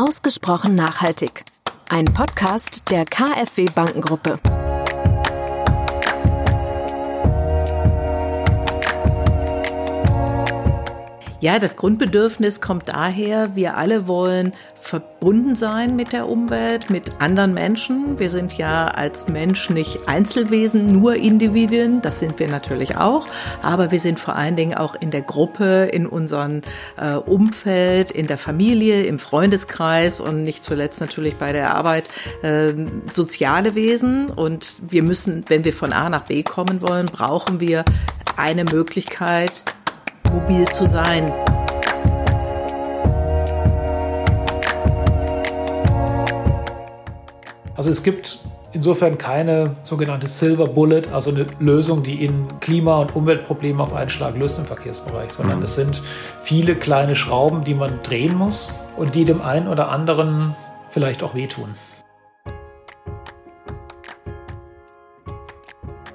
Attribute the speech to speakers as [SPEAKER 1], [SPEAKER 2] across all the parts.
[SPEAKER 1] Ausgesprochen nachhaltig. Ein Podcast der KfW Bankengruppe.
[SPEAKER 2] Ja, das Grundbedürfnis kommt daher, wir alle wollen verbunden sein mit der Umwelt, mit anderen Menschen. Wir sind ja als Mensch nicht Einzelwesen, nur Individuen, das sind wir natürlich auch, aber wir sind vor allen Dingen auch in der Gruppe, in unserem äh, Umfeld, in der Familie, im Freundeskreis und nicht zuletzt natürlich bei der Arbeit äh, soziale Wesen. Und wir müssen, wenn wir von A nach B kommen wollen, brauchen wir eine Möglichkeit, mobil zu sein.
[SPEAKER 3] Also es gibt insofern keine sogenannte Silver Bullet, also eine Lösung, die in Klima- und Umweltprobleme auf einen Schlag löst im Verkehrsbereich, sondern mhm. es sind viele kleine Schrauben, die man drehen muss und die dem einen oder anderen vielleicht auch wehtun.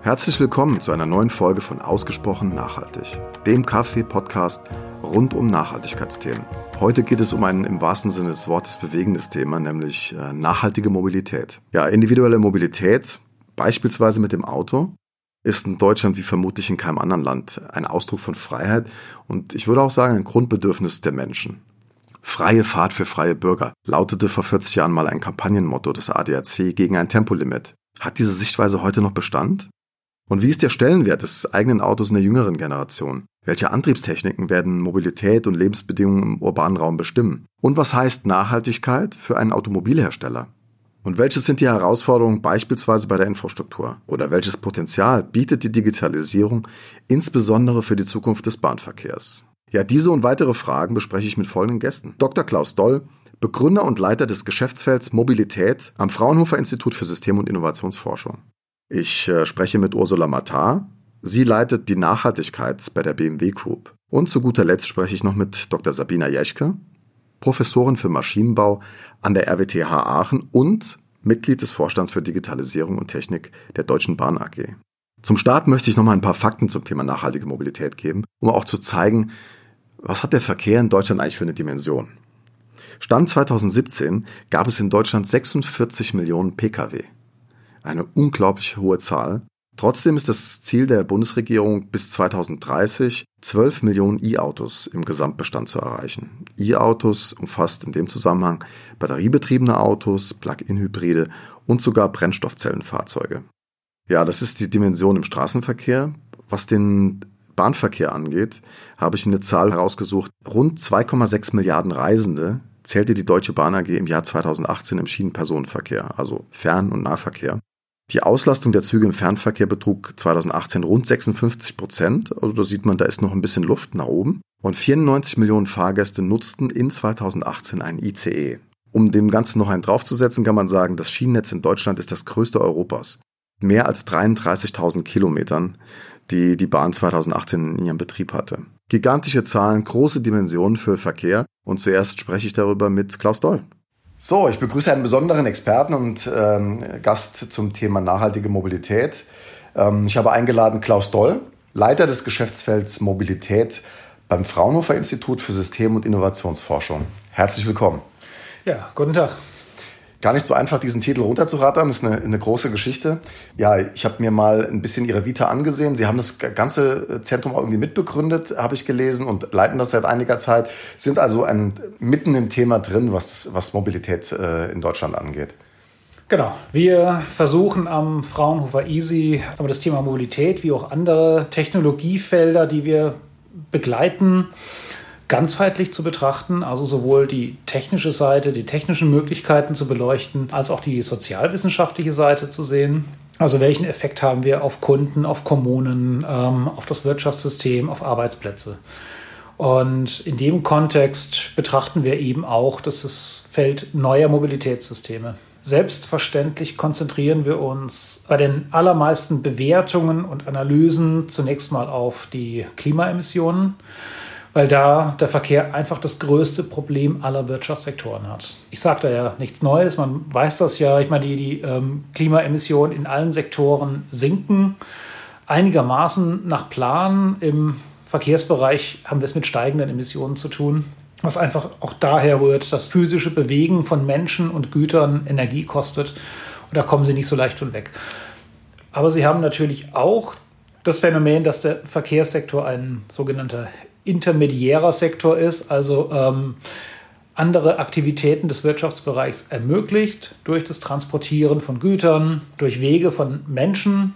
[SPEAKER 4] Herzlich willkommen zu einer neuen Folge von Ausgesprochen Nachhaltig, dem Kaffee-Podcast rund um Nachhaltigkeitsthemen. Heute geht es um ein im wahrsten Sinne des Wortes bewegendes Thema, nämlich äh, nachhaltige Mobilität. Ja, individuelle Mobilität, beispielsweise mit dem Auto, ist in Deutschland wie vermutlich in keinem anderen Land ein Ausdruck von Freiheit und ich würde auch sagen ein Grundbedürfnis der Menschen. Freie Fahrt für freie Bürger lautete vor 40 Jahren mal ein Kampagnenmotto des ADAC gegen ein Tempolimit. Hat diese Sichtweise heute noch Bestand? Und wie ist der Stellenwert des eigenen Autos in der jüngeren Generation? Welche Antriebstechniken werden Mobilität und Lebensbedingungen im urbanen Raum bestimmen? Und was heißt Nachhaltigkeit für einen Automobilhersteller? Und welches sind die Herausforderungen beispielsweise bei der Infrastruktur? Oder welches Potenzial bietet die Digitalisierung insbesondere für die Zukunft des Bahnverkehrs? Ja, diese und weitere Fragen bespreche ich mit folgenden Gästen. Dr. Klaus Doll, Begründer und Leiter des Geschäftsfelds Mobilität am Fraunhofer Institut für System- und Innovationsforschung. Ich äh, spreche mit Ursula Matar. Sie leitet die Nachhaltigkeit bei der BMW Group. Und zu guter Letzt spreche ich noch mit Dr. Sabina Jeschke, Professorin für Maschinenbau an der RWTH Aachen und Mitglied des Vorstands für Digitalisierung und Technik der Deutschen Bahn AG. Zum Start möchte ich noch mal ein paar Fakten zum Thema nachhaltige Mobilität geben, um auch zu zeigen, was hat der Verkehr in Deutschland eigentlich für eine Dimension. Stand 2017 gab es in Deutschland 46 Millionen Pkw eine unglaublich hohe Zahl. Trotzdem ist das Ziel der Bundesregierung bis 2030 12 Millionen E-Autos im Gesamtbestand zu erreichen. E-Autos umfasst in dem Zusammenhang batteriebetriebene Autos, Plug-in-Hybride und sogar Brennstoffzellenfahrzeuge. Ja, das ist die Dimension im Straßenverkehr. Was den Bahnverkehr angeht, habe ich eine Zahl herausgesucht. Rund 2,6 Milliarden Reisende zählte die Deutsche Bahn AG im Jahr 2018 im Schienenpersonenverkehr, also Fern- und Nahverkehr. Die Auslastung der Züge im Fernverkehr betrug 2018 rund 56 Prozent. Also da sieht man, da ist noch ein bisschen Luft nach oben. Und 94 Millionen Fahrgäste nutzten in 2018 ein ICE. Um dem Ganzen noch einen draufzusetzen, kann man sagen, das Schienennetz in Deutschland ist das größte Europas. Mehr als 33.000 Kilometern, die die Bahn 2018 in ihrem Betrieb hatte. Gigantische Zahlen, große Dimensionen für Verkehr. Und zuerst spreche ich darüber mit Klaus Doll. So, ich begrüße einen besonderen Experten und ähm, Gast zum Thema nachhaltige Mobilität. Ähm, ich habe eingeladen Klaus Doll, Leiter des Geschäftsfelds Mobilität beim Fraunhofer Institut für System- und Innovationsforschung. Herzlich willkommen.
[SPEAKER 3] Ja, guten Tag.
[SPEAKER 4] Gar nicht so einfach, diesen Titel runterzurattern. Das ist eine, eine große Geschichte. Ja, ich habe mir mal ein bisschen Ihre Vita angesehen. Sie haben das ganze Zentrum auch irgendwie mitbegründet, habe ich gelesen, und leiten das seit einiger Zeit. Sind also ein, mitten im Thema drin, was, was Mobilität äh, in Deutschland angeht.
[SPEAKER 3] Genau. Wir versuchen am Fraunhofer Easy das Thema Mobilität wie auch andere Technologiefelder, die wir begleiten, ganzheitlich zu betrachten, also sowohl die technische Seite, die technischen Möglichkeiten zu beleuchten, als auch die sozialwissenschaftliche Seite zu sehen. Also welchen Effekt haben wir auf Kunden, auf Kommunen, ähm, auf das Wirtschaftssystem, auf Arbeitsplätze? Und in dem Kontext betrachten wir eben auch das Feld neuer Mobilitätssysteme. Selbstverständlich konzentrieren wir uns bei den allermeisten Bewertungen und Analysen zunächst mal auf die Klimaemissionen weil da der Verkehr einfach das größte Problem aller Wirtschaftssektoren hat. Ich sage da ja nichts Neues, man weiß das ja. Ich meine, die, die ähm, Klimaemissionen in allen Sektoren sinken einigermaßen nach Plan. Im Verkehrsbereich haben wir es mit steigenden Emissionen zu tun. was einfach auch daher rührt, dass physische Bewegen von Menschen und Gütern Energie kostet. Und da kommen sie nicht so leicht von weg. Aber sie haben natürlich auch das Phänomen, dass der Verkehrssektor ein sogenannter intermediärer Sektor ist, also ähm, andere Aktivitäten des Wirtschaftsbereichs ermöglicht durch das Transportieren von Gütern, durch Wege von Menschen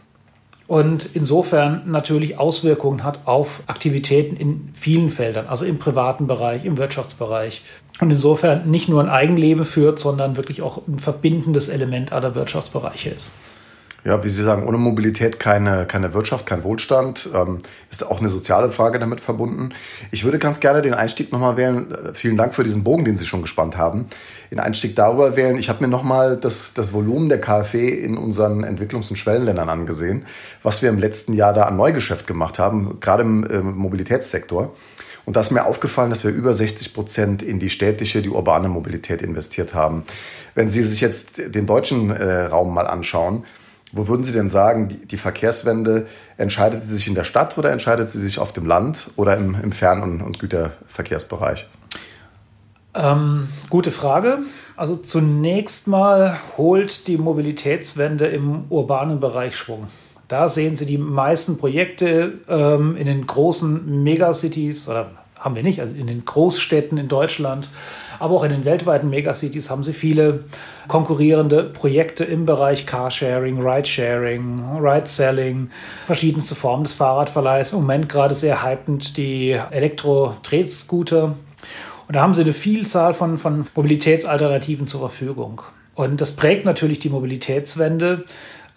[SPEAKER 3] und insofern natürlich Auswirkungen hat auf Aktivitäten in vielen Feldern, also im privaten Bereich, im Wirtschaftsbereich. Und insofern nicht nur ein Eigenleben führt, sondern wirklich auch ein verbindendes Element aller Wirtschaftsbereiche ist.
[SPEAKER 4] Ja, wie Sie sagen, ohne Mobilität keine, keine Wirtschaft, kein Wohlstand. Ähm, ist auch eine soziale Frage damit verbunden. Ich würde ganz gerne den Einstieg nochmal wählen. Äh, vielen Dank für diesen Bogen, den Sie schon gespannt haben. Den Einstieg darüber wählen. Ich habe mir nochmal das, das Volumen der KfW in unseren Entwicklungs- und Schwellenländern angesehen, was wir im letzten Jahr da an Neugeschäft gemacht haben, gerade im äh, Mobilitätssektor. Und da ist mir aufgefallen, dass wir über 60 Prozent in die städtische, die urbane Mobilität investiert haben. Wenn Sie sich jetzt den deutschen äh, Raum mal anschauen, wo würden Sie denn sagen, die, die, Verkehrswende, entscheidet sie sich in der Stadt oder entscheidet sie sich auf dem Land oder im, im Fern- und, und Güterverkehrsbereich?
[SPEAKER 3] Ähm, gute Frage. Also zunächst mal holt die Mobilitätswende im urbanen Bereich Schwung. Da sehen Sie die meisten Projekte ähm, in den großen Megacities, oder haben wir nicht, also in den Großstädten in Deutschland aber auch in den weltweiten Megacities haben sie viele konkurrierende Projekte im Bereich Carsharing, Ridesharing, Ride-Selling, verschiedenste Formen des Fahrradverleihs. Im Moment gerade sehr hypend die Elektro-Drehscooter. Und da haben sie eine Vielzahl von, von Mobilitätsalternativen zur Verfügung. Und das prägt natürlich die Mobilitätswende.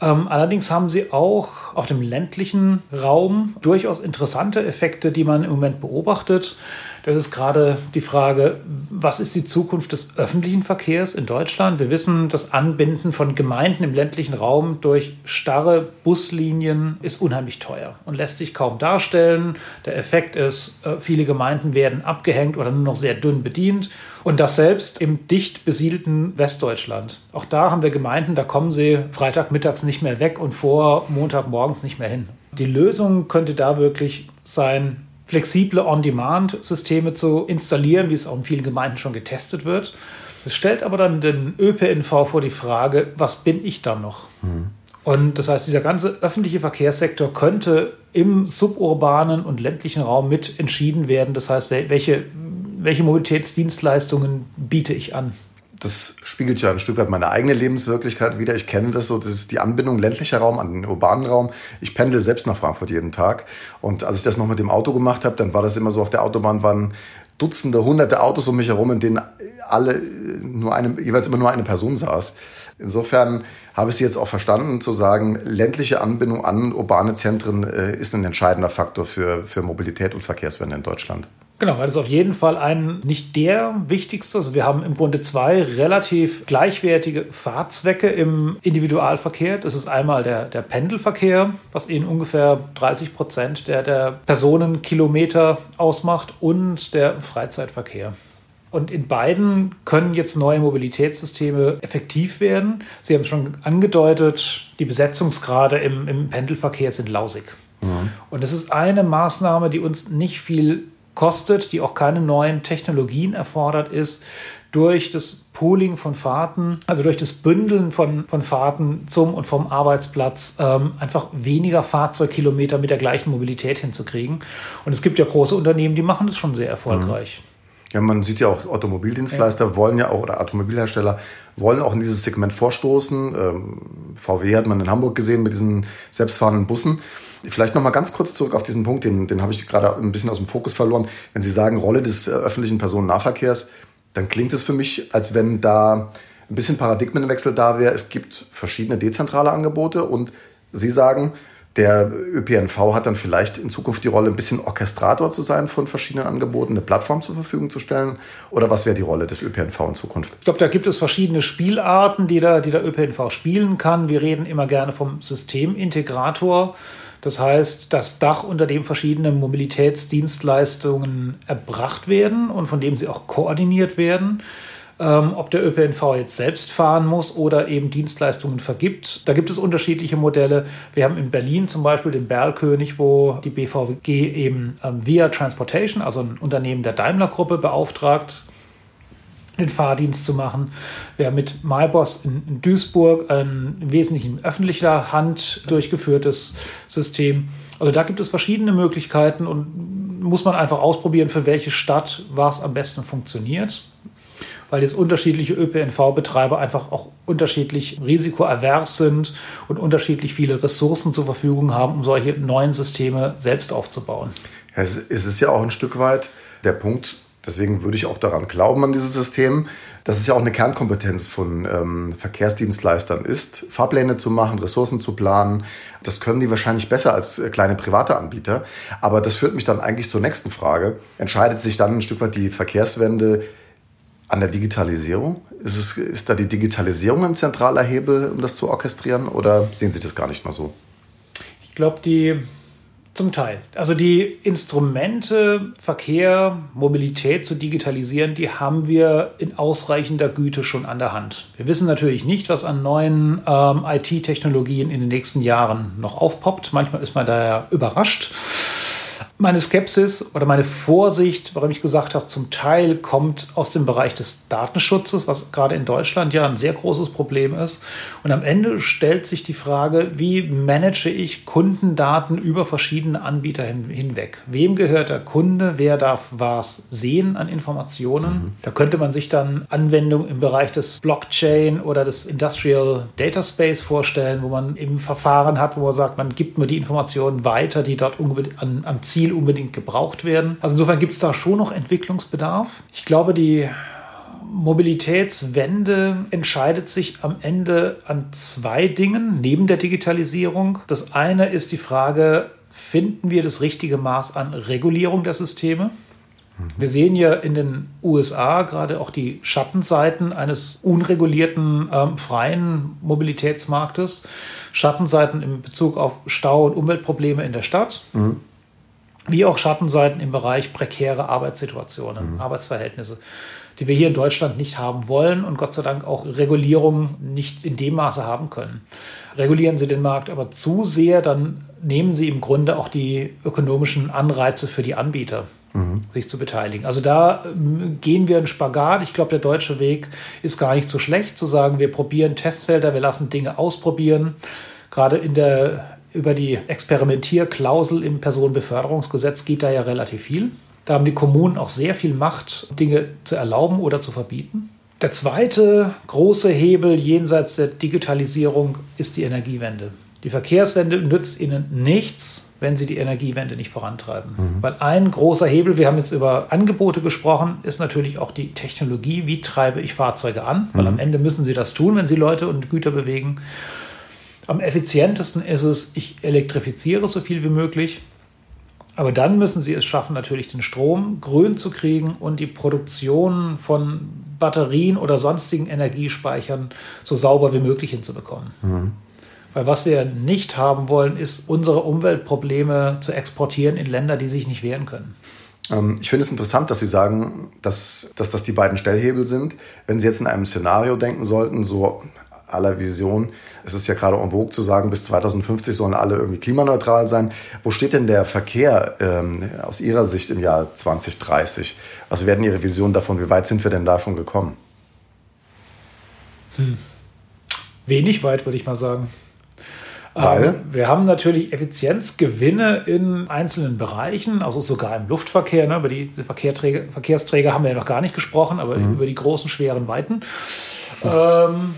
[SPEAKER 3] Ähm, allerdings haben sie auch auf dem ländlichen Raum durchaus interessante Effekte, die man im Moment beobachtet. Das ist gerade die Frage, was ist die Zukunft des öffentlichen Verkehrs in Deutschland? Wir wissen, das Anbinden von Gemeinden im ländlichen Raum durch starre Buslinien ist unheimlich teuer und lässt sich kaum darstellen. Der Effekt ist, äh, viele Gemeinden werden abgehängt oder nur noch sehr dünn bedient. Und das selbst im dicht besiedelten Westdeutschland. Auch da haben wir Gemeinden, da kommen sie Freitagmittags nicht mehr weg und vor Montagmorgens nicht mehr hin. Die Lösung könnte da wirklich sein, flexible On-Demand-Systeme zu installieren, wie es auch in vielen Gemeinden schon getestet wird. Es stellt aber dann den ÖPNV vor die Frage, was bin ich dann noch? Mhm. Und das heißt, dieser ganze öffentliche Verkehrssektor könnte im suburbanen und ländlichen Raum mit entschieden werden. Das heißt, welche, welche Mobilitätsdienstleistungen biete ich an?
[SPEAKER 4] Das spiegelt ja ein Stück weit meine eigene Lebenswirklichkeit wieder. Ich kenne das so, das ist die Anbindung ländlicher Raum an den urbanen Raum. Ich pendel selbst nach Frankfurt jeden Tag. Und als ich das noch mit dem Auto gemacht habe, dann war das immer so, auf der Autobahn waren Dutzende, hunderte Autos um mich herum, in denen alle nur eine, jeweils immer nur eine Person saß. Insofern habe ich sie jetzt auch verstanden, zu sagen, ländliche Anbindung an urbane Zentren äh, ist ein entscheidender Faktor für, für Mobilität und Verkehrswende in Deutschland.
[SPEAKER 3] Genau, weil das auf jeden Fall ein, nicht der wichtigste, also wir haben im Grunde zwei relativ gleichwertige Fahrzwecke im Individualverkehr. Das ist einmal der, der Pendelverkehr, was in ungefähr 30 Prozent der, der Personenkilometer ausmacht und der Freizeitverkehr. Und in beiden können jetzt neue Mobilitätssysteme effektiv werden. Sie haben schon angedeutet, die Besetzungsgrade im, im Pendelverkehr sind lausig. Mhm. Und das ist eine Maßnahme, die uns nicht viel kostet, die auch keine neuen Technologien erfordert ist, durch das Pooling von Fahrten, also durch das Bündeln von, von Fahrten zum und vom Arbeitsplatz, ähm, einfach weniger Fahrzeugkilometer mit der gleichen Mobilität hinzukriegen. Und es gibt ja große Unternehmen, die machen das schon sehr erfolgreich.
[SPEAKER 4] Ja, man sieht ja auch, Automobildienstleister ja. wollen ja auch, oder Automobilhersteller wollen auch in dieses Segment vorstoßen. Ähm, VW hat man in Hamburg gesehen mit diesen selbstfahrenden Bussen. Vielleicht noch mal ganz kurz zurück auf diesen Punkt, den, den habe ich gerade ein bisschen aus dem Fokus verloren. Wenn Sie sagen Rolle des äh, öffentlichen Personennahverkehrs, dann klingt es für mich, als wenn da ein bisschen Paradigmenwechsel da wäre. Es gibt verschiedene dezentrale Angebote und Sie sagen, der ÖPNV hat dann vielleicht in Zukunft die Rolle, ein bisschen Orchestrator zu sein von verschiedenen Angeboten, eine Plattform zur Verfügung zu stellen? Oder was wäre die Rolle des ÖPNV in Zukunft?
[SPEAKER 3] Ich glaube, da gibt es verschiedene Spielarten, die der, die der ÖPNV spielen kann. Wir reden immer gerne vom Systemintegrator. Das heißt, das Dach, unter dem verschiedene Mobilitätsdienstleistungen erbracht werden und von dem sie auch koordiniert werden. ähm, ob der ÖPNV jetzt selbst fahren muss oder eben Dienstleistungen vergibt. Da gibt es unterschiedliche Modelle. Wir haben in Berlin zum Beispiel den Berlkönig, wo die BVG eben ähm, Via Transportation, also ein Unternehmen der Daimler-Gruppe, beauftragt, den Fahrdienst zu machen. Wir haben mit MyBoss in, Duisburg ein im Wesentlichen öffentlicher Hand durchgeführtes System. Also da gibt es verschiedene Möglichkeiten und muss man einfach ausprobieren, für welche Stadt was am besten funktioniert. Weil jetzt unterschiedliche ÖPNV-Betreiber einfach auch unterschiedlich risikoavers sind und unterschiedlich viele Ressourcen zur Verfügung haben, um solche neuen Systeme selbst aufzubauen.
[SPEAKER 4] Es ist ja auch ein Stück weit der Punkt, Deswegen würde ich auch daran glauben, an dieses System, dass es ja auch eine Kernkompetenz von ähm, Verkehrsdienstleistern ist, Fahrpläne zu machen, Ressourcen zu planen. Das können die wahrscheinlich besser als äh, kleine private Anbieter. Aber das führt mich dann eigentlich zur nächsten Frage. Entscheidet sich dann ein Stück weit die Verkehrswende an der Digitalisierung? Ist, es, ist da die Digitalisierung ein zentraler Hebel, um das zu orchestrieren? Oder sehen Sie das gar nicht mal so?
[SPEAKER 3] Ich glaube, die zum Teil. Also die Instrumente, Verkehr, Mobilität zu digitalisieren, die haben wir in ausreichender Güte schon an der Hand. Wir wissen natürlich nicht, was an neuen ähm, IT-Technologien in den nächsten Jahren noch aufpoppt. Manchmal ist man da überrascht. Meine Skepsis oder meine Vorsicht, warum ich gesagt habe, zum Teil kommt aus dem Bereich des Datenschutzes, was gerade in Deutschland ja ein sehr großes Problem ist. Und am Ende stellt sich die Frage, wie manage ich Kundendaten über verschiedene Anbieter hin, hinweg? Wem gehört der Kunde? Wer darf was sehen an Informationen? Mhm. Da könnte man sich dann Anwendungen im Bereich des Blockchain oder des Industrial Data Space vorstellen, wo man eben Verfahren hat, wo man sagt, man gibt nur die Informationen weiter, die dort an, am Ziel unbedingt gebraucht werden. Also insofern gibt es da schon noch Entwicklungsbedarf. Ich glaube, die Mobilitätswende entscheidet sich am Ende an zwei Dingen neben der Digitalisierung. Das eine ist die Frage, finden wir das richtige Maß an Regulierung der Systeme? Wir sehen ja in den USA gerade auch die Schattenseiten eines unregulierten, ähm, freien Mobilitätsmarktes. Schattenseiten in Bezug auf Stau und Umweltprobleme in der Stadt. Mhm wie auch Schattenseiten im Bereich prekäre Arbeitssituationen, mhm. Arbeitsverhältnisse, die wir hier in Deutschland nicht haben wollen und Gott sei Dank auch Regulierungen nicht in dem Maße haben können. Regulieren Sie den Markt aber zu sehr, dann nehmen Sie im Grunde auch die ökonomischen Anreize für die Anbieter. Mhm. sich zu beteiligen. Also da ähm, gehen wir einen Spagat. Ich glaube, der deutsche Weg ist gar nicht so schlecht, zu sagen, wir probieren Testfelder, wir lassen Dinge ausprobieren. Gerade in der über die Experimentierklausel im Personenbeförderungsgesetz geht da ja relativ viel. Da haben die Kommunen auch sehr viel Macht, Dinge zu erlauben oder zu verbieten. Der zweite große Hebel jenseits der Digitalisierung ist die Energiewende. Die Verkehrswende nützt ihnen nichts, wenn sie die Energiewende nicht vorantreiben. Mhm. Weil ein großer Hebel, wir haben jetzt über Angebote gesprochen, ist natürlich auch die Technologie. Wie treibe ich Fahrzeuge an? Weil mhm. am Ende müssen sie das tun, wenn sie Leute und Güter bewegen. Am effizientesten ist es, ich elektrifiziere so viel wie möglich. Aber dann müssen sie es schaffen, natürlich den Strom grün zu kriegen und die Produktion von Batterien oder sonstigen Energiespeichern so sauber wie möglich hinzubekommen. Mhm. Weil was wir nicht haben wollen, ist, unsere Umweltprobleme zu exportieren in Länder, die sich nicht wehren können.
[SPEAKER 4] Ähm, ich finde es interessant, dass Sie sagen, dass, dass das die beiden Stellhebel sind. Wenn Sie jetzt in einem Szenario denken sollten, so aller Vision. Es ist ja gerade en vogue zu sagen, bis 2050 sollen alle irgendwie klimaneutral sein. Wo steht denn der Verkehr ähm, aus Ihrer Sicht im Jahr 2030? Was werden Ihre Visionen davon? Wie weit sind wir denn da schon gekommen?
[SPEAKER 3] Hm. Wenig weit, würde ich mal sagen.
[SPEAKER 4] Weil? Ähm,
[SPEAKER 3] wir haben natürlich Effizienzgewinne in einzelnen Bereichen, also sogar im Luftverkehr. Ne? Über die Verkehrsträger, Verkehrsträger haben wir ja noch gar nicht gesprochen, aber mhm. über die großen, schweren Weiten. Ähm,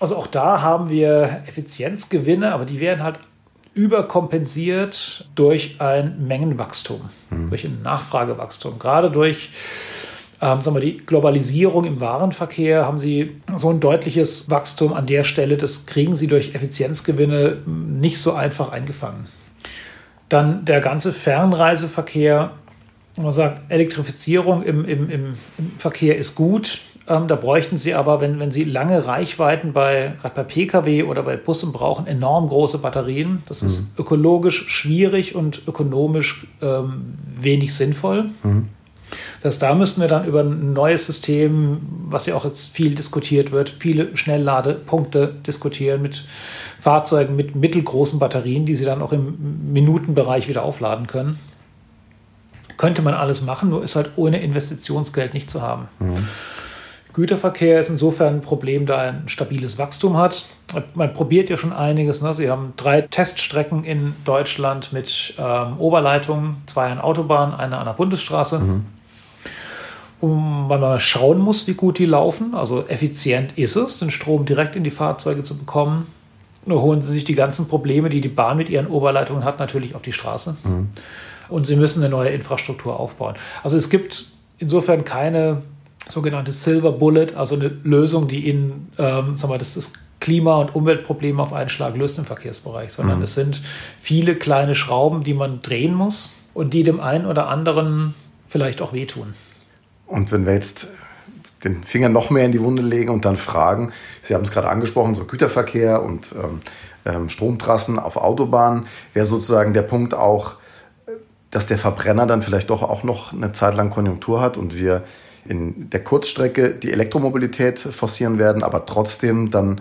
[SPEAKER 3] also auch da haben wir Effizienzgewinne, aber die werden halt überkompensiert durch ein Mengenwachstum, mhm. durch ein Nachfragewachstum. Gerade durch ähm, sagen wir, die Globalisierung im Warenverkehr haben sie so ein deutliches Wachstum an der Stelle. Das kriegen sie durch Effizienzgewinne nicht so einfach eingefangen. Dann der ganze Fernreiseverkehr. Man sagt, Elektrifizierung im, im, im, im Verkehr ist gut. Ähm, da bräuchten Sie aber, wenn, wenn Sie lange Reichweiten bei, gerade bei Pkw oder bei Bussen brauchen, enorm große Batterien. Das ist mhm. ökologisch schwierig und ökonomisch ähm, wenig sinnvoll. Mhm. Das heißt, da müssten wir dann über ein neues System, was ja auch jetzt viel diskutiert wird, viele Schnellladepunkte diskutieren mit Fahrzeugen mit mittelgroßen Batterien, die sie dann auch im Minutenbereich wieder aufladen können. Könnte man alles machen, nur ist halt ohne Investitionsgeld nicht zu haben. Mhm. Güterverkehr ist insofern ein Problem, da er ein stabiles Wachstum hat. Man probiert ja schon einiges. Ne? Sie haben drei Teststrecken in Deutschland mit ähm, Oberleitungen, zwei an Autobahn, eine an der Bundesstraße. Mhm. Und man mal schauen muss, wie gut die laufen. Also effizient ist es, den Strom direkt in die Fahrzeuge zu bekommen. Nur holen sie sich die ganzen Probleme, die die Bahn mit ihren Oberleitungen hat, natürlich auf die Straße. Mhm. Und sie müssen eine neue Infrastruktur aufbauen. Also es gibt insofern keine sogenannte Silver Bullet, also eine Lösung, die in, ähm, sagen wir, das ist Klima- und Umweltprobleme auf einen Schlag löst im Verkehrsbereich, sondern mhm. es sind viele kleine Schrauben, die man drehen muss und die dem einen oder anderen vielleicht auch wehtun.
[SPEAKER 4] Und wenn wir jetzt den Finger noch mehr in die Wunde legen und dann fragen, Sie haben es gerade angesprochen, so Güterverkehr und ähm, ähm, Stromtrassen auf Autobahnen, wäre sozusagen der Punkt auch, dass der Verbrenner dann vielleicht doch auch noch eine Zeit lang Konjunktur hat und wir in der Kurzstrecke die Elektromobilität forcieren werden, aber trotzdem dann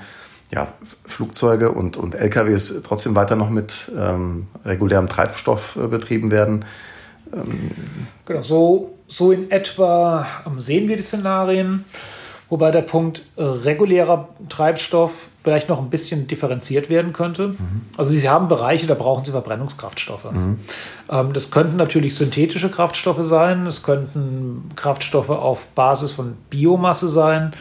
[SPEAKER 4] ja, Flugzeuge und, und LKWs trotzdem weiter noch mit ähm, regulärem Treibstoff äh, betrieben werden.
[SPEAKER 3] Ähm genau, so so in etwa sehen wir die Szenarien, wobei der Punkt äh, regulärer Treibstoff vielleicht noch ein bisschen differenziert werden könnte. Mhm. Also Sie haben Bereiche, da brauchen Sie Verbrennungskraftstoffe. Mhm. Ähm, das könnten natürlich synthetische Kraftstoffe sein, es könnten Kraftstoffe auf Basis von Biomasse sein,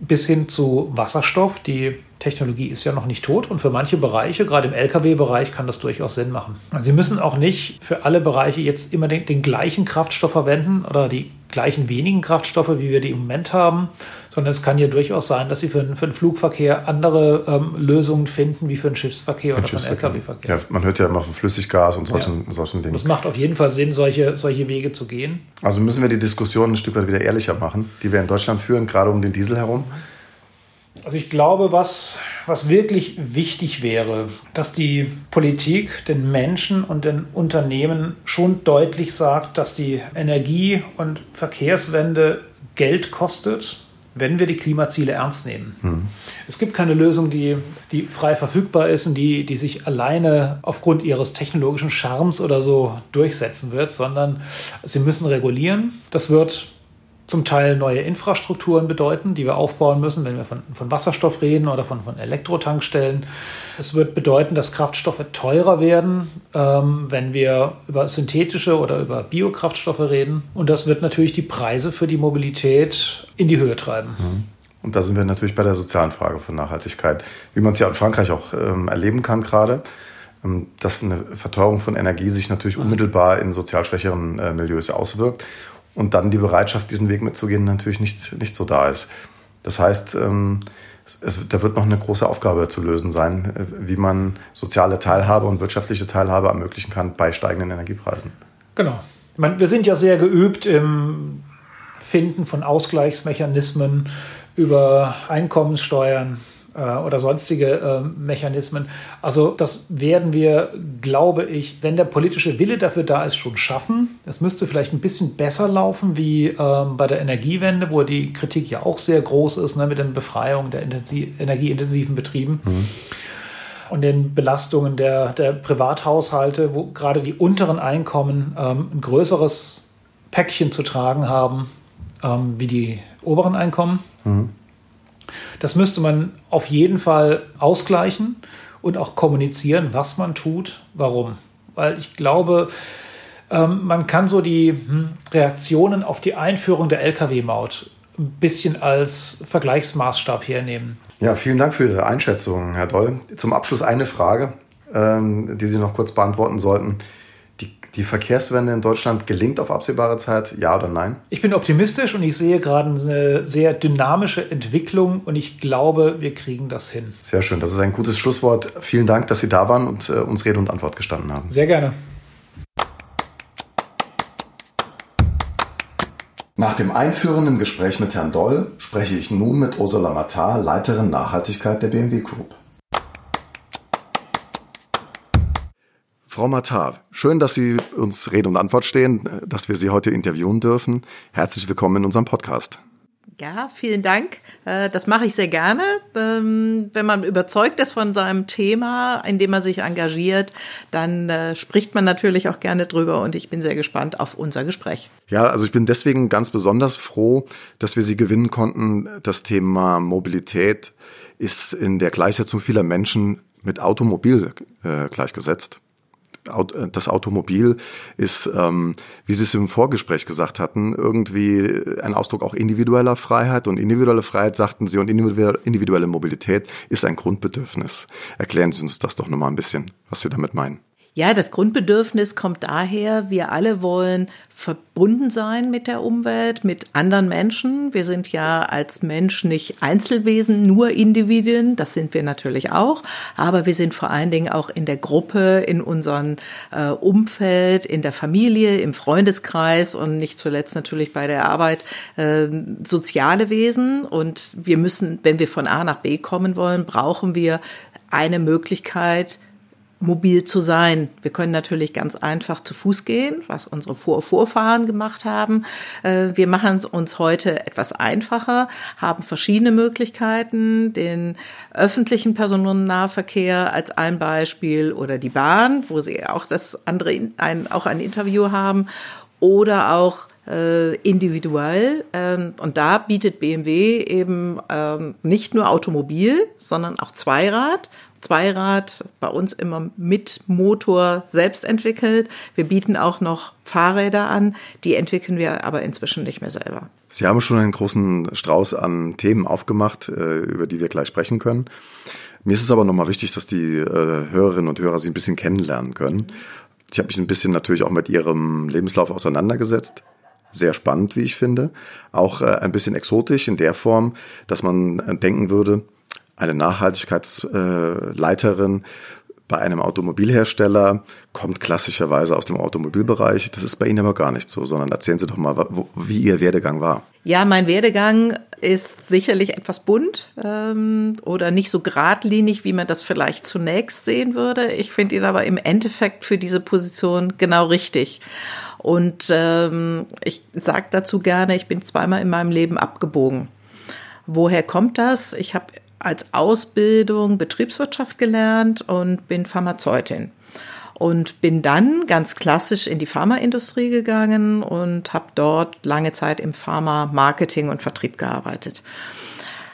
[SPEAKER 3] bis hin zu Wasserstoff, die Technologie ist ja noch nicht tot und für manche Bereiche, gerade im Lkw-Bereich, kann das durchaus Sinn machen. Sie müssen auch nicht für alle Bereiche jetzt immer den, den gleichen Kraftstoff verwenden oder die gleichen wenigen Kraftstoffe, wie wir die im Moment haben, sondern es kann ja durchaus sein, dass Sie für, für den Flugverkehr andere ähm, Lösungen finden, wie für den Schiffsverkehr oder für den Lkw-Verkehr.
[SPEAKER 4] Ja, man hört ja immer von Flüssiggas und solchen, ja. solchen Dingen.
[SPEAKER 3] Es macht auf jeden Fall Sinn, solche, solche Wege zu gehen.
[SPEAKER 4] Also müssen wir die Diskussion ein Stück weit wieder ehrlicher machen, die wir in Deutschland führen, gerade um den Diesel herum.
[SPEAKER 3] Also ich glaube, was, was wirklich wichtig wäre, dass die Politik den Menschen und den Unternehmen schon deutlich sagt, dass die Energie- und Verkehrswende Geld kostet, wenn wir die Klimaziele ernst nehmen. Mhm. Es gibt keine Lösung, die, die frei verfügbar ist und die, die sich alleine aufgrund ihres technologischen Charmes oder so durchsetzen wird, sondern sie müssen regulieren. Das wird zum Teil neue Infrastrukturen bedeuten, die wir aufbauen müssen, wenn wir von, von Wasserstoff reden oder von, von Elektrotankstellen. Es wird bedeuten, dass Kraftstoffe teurer werden, ähm, wenn wir über synthetische oder über Biokraftstoffe reden. Und das wird natürlich die Preise für die Mobilität in die Höhe treiben. Mhm.
[SPEAKER 4] Und da sind wir natürlich bei der sozialen Frage von Nachhaltigkeit, wie man es ja in Frankreich auch ähm, erleben kann gerade ähm, dass eine Verteuerung von Energie sich natürlich mhm. unmittelbar in sozial schwächeren äh, Milieus auswirkt und dann die Bereitschaft, diesen Weg mitzugehen, natürlich nicht, nicht so da ist. Das heißt, ähm, es, da wird noch eine große Aufgabe zu lösen sein, äh, wie man soziale Teilhabe und wirtschaftliche Teilhabe ermöglichen kann bei steigenden Energiepreisen.
[SPEAKER 3] Genau. Ich meine, wir sind ja sehr geübt im Finden von Ausgleichsmechanismen über Einkommenssteuern, oder sonstige äh, Mechanismen. Also das werden wir, glaube ich, wenn der politische Wille dafür da ist, schon schaffen. Es müsste vielleicht ein bisschen besser laufen wie ähm, bei der Energiewende, wo die Kritik ja auch sehr groß ist ne, mit der Befreiung der energieintensiven Betrieben. Mhm. Und den Belastungen der, der Privathaushalte, wo gerade die unteren Einkommen ähm, ein größeres Päckchen zu tragen haben ähm, wie die oberen Einkommen. Mhm. Das müsste man auf jeden Fall ausgleichen und auch kommunizieren, was man tut, warum. Weil ich glaube, ähm, man kann so die hm, Reaktionen auf die Einführung der Lkw-Maut ein bisschen als Vergleichsmaßstab hernehmen.
[SPEAKER 4] Ja, vielen Dank für Ihre Einschätzung, Herr Doll. Zum Abschluss eine Frage, ähm, die Sie noch kurz beantworten sollten die Verkehrswende in Deutschland gelingt auf absehbare Zeit, ja oder nein?
[SPEAKER 3] Ich bin optimistisch und ich sehe gerade eine sehr dynamische Entwicklung und ich glaube, wir kriegen das hin.
[SPEAKER 4] Sehr schön, das ist ein gutes Schlusswort. Vielen Dank, dass Sie da waren und äh, uns Rede und Antwort gestanden haben.
[SPEAKER 3] Sehr gerne.
[SPEAKER 4] Nach dem einführenden Gespräch mit Herrn Doll spreche ich nun mit Ursula Matar, Leiterin Nachhaltigkeit der BMW Group. Frau Matar, schön, dass Sie uns Rede und Antwort stehen, dass wir Sie heute interviewen dürfen. Herzlich willkommen in unserem Podcast.
[SPEAKER 2] Ja, vielen Dank. Äh, das mache ich sehr gerne. Ähm, wenn man überzeugt ist von seinem Thema, in dem man sich engagiert, dann äh, spricht man natürlich auch gerne drüber und ich bin sehr gespannt auf unser Gespräch.
[SPEAKER 4] Ja, also ich bin deswegen ganz besonders froh, dass wir Sie gewinnen konnten. Das Thema Mobilität ist in der Gleichsetzung vieler Menschen mit Automobil äh, gleichgesetzt. Äh, das Automobil ist, ähm, wie Sie es im Vorgespräch gesagt hatten, irgendwie ein Ausdruck auch individueller Freiheit. Und individuelle Freiheit, sagten Sie, und individuelle Mobilität ist ein Grundbedürfnis. Erklären Sie uns das doch nochmal ein bisschen, was Sie damit meinen.
[SPEAKER 2] Ja, das Grundbedürfnis kommt daher, wir alle wollen verbunden sein mit der Umwelt, mit anderen Menschen. Wir sind ja als Mensch nicht Einzelwesen, nur Individuen, das sind wir natürlich auch, aber wir sind vor allen Dingen auch in der Gruppe, in unserem äh, Umfeld, in der Familie, im Freundeskreis und nicht zuletzt natürlich bei der Arbeit äh, soziale Wesen. Und wir müssen, wenn wir von A nach B kommen wollen, brauchen wir eine Möglichkeit, mobil zu sein. Wir können natürlich ganz einfach zu Fuß gehen, was unsere Vor Vorfahren gemacht haben. Äh, wir machen es uns heute etwas einfacher, haben verschiedene Möglichkeiten, den öffentlichen Personennahverkehr als ein Beispiel oder die Bahn, wo sie auch das andere, ein, auch ein Interview haben oder auch äh, individuell. Ähm, und da bietet BMW eben ähm, nicht nur Automobil, sondern auch Zweirad Zweirad, bei uns immer mit Motor selbst entwickelt. Wir bieten auch noch Fahrräder an, die entwickeln wir aber inzwischen nicht mehr selber.
[SPEAKER 4] Sie haben schon einen großen Strauß an Themen aufgemacht, äh, über die wir gleich sprechen können. Mir ist es aber nochmal wichtig, dass die äh, Hörerinnen und Hörer Sie ein bisschen kennenlernen können. Ich habe mich ein bisschen natürlich auch mit Ihrem Lebenslauf auseinandergesetzt. Sehr spannend, wie ich finde. Auch äh, ein bisschen exotisch in der Form, dass man denken würde, eine Nachhaltigkeitsleiterin bei einem Automobilhersteller kommt klassischerweise aus dem Automobilbereich. Das ist bei Ihnen aber gar nicht so, sondern erzählen Sie doch mal, wie Ihr Werdegang war.
[SPEAKER 2] Ja, mein Werdegang ist sicherlich etwas bunt ähm, oder nicht so geradlinig, wie man das vielleicht zunächst sehen würde. Ich finde ihn aber im Endeffekt für diese Position genau richtig. Und ähm, ich sage dazu gerne, ich bin zweimal in meinem Leben abgebogen. Woher kommt das? Ich habe als Ausbildung Betriebswirtschaft gelernt und bin Pharmazeutin. Und bin dann ganz klassisch in die Pharmaindustrie gegangen und habe dort lange Zeit im Pharma-Marketing und Vertrieb gearbeitet.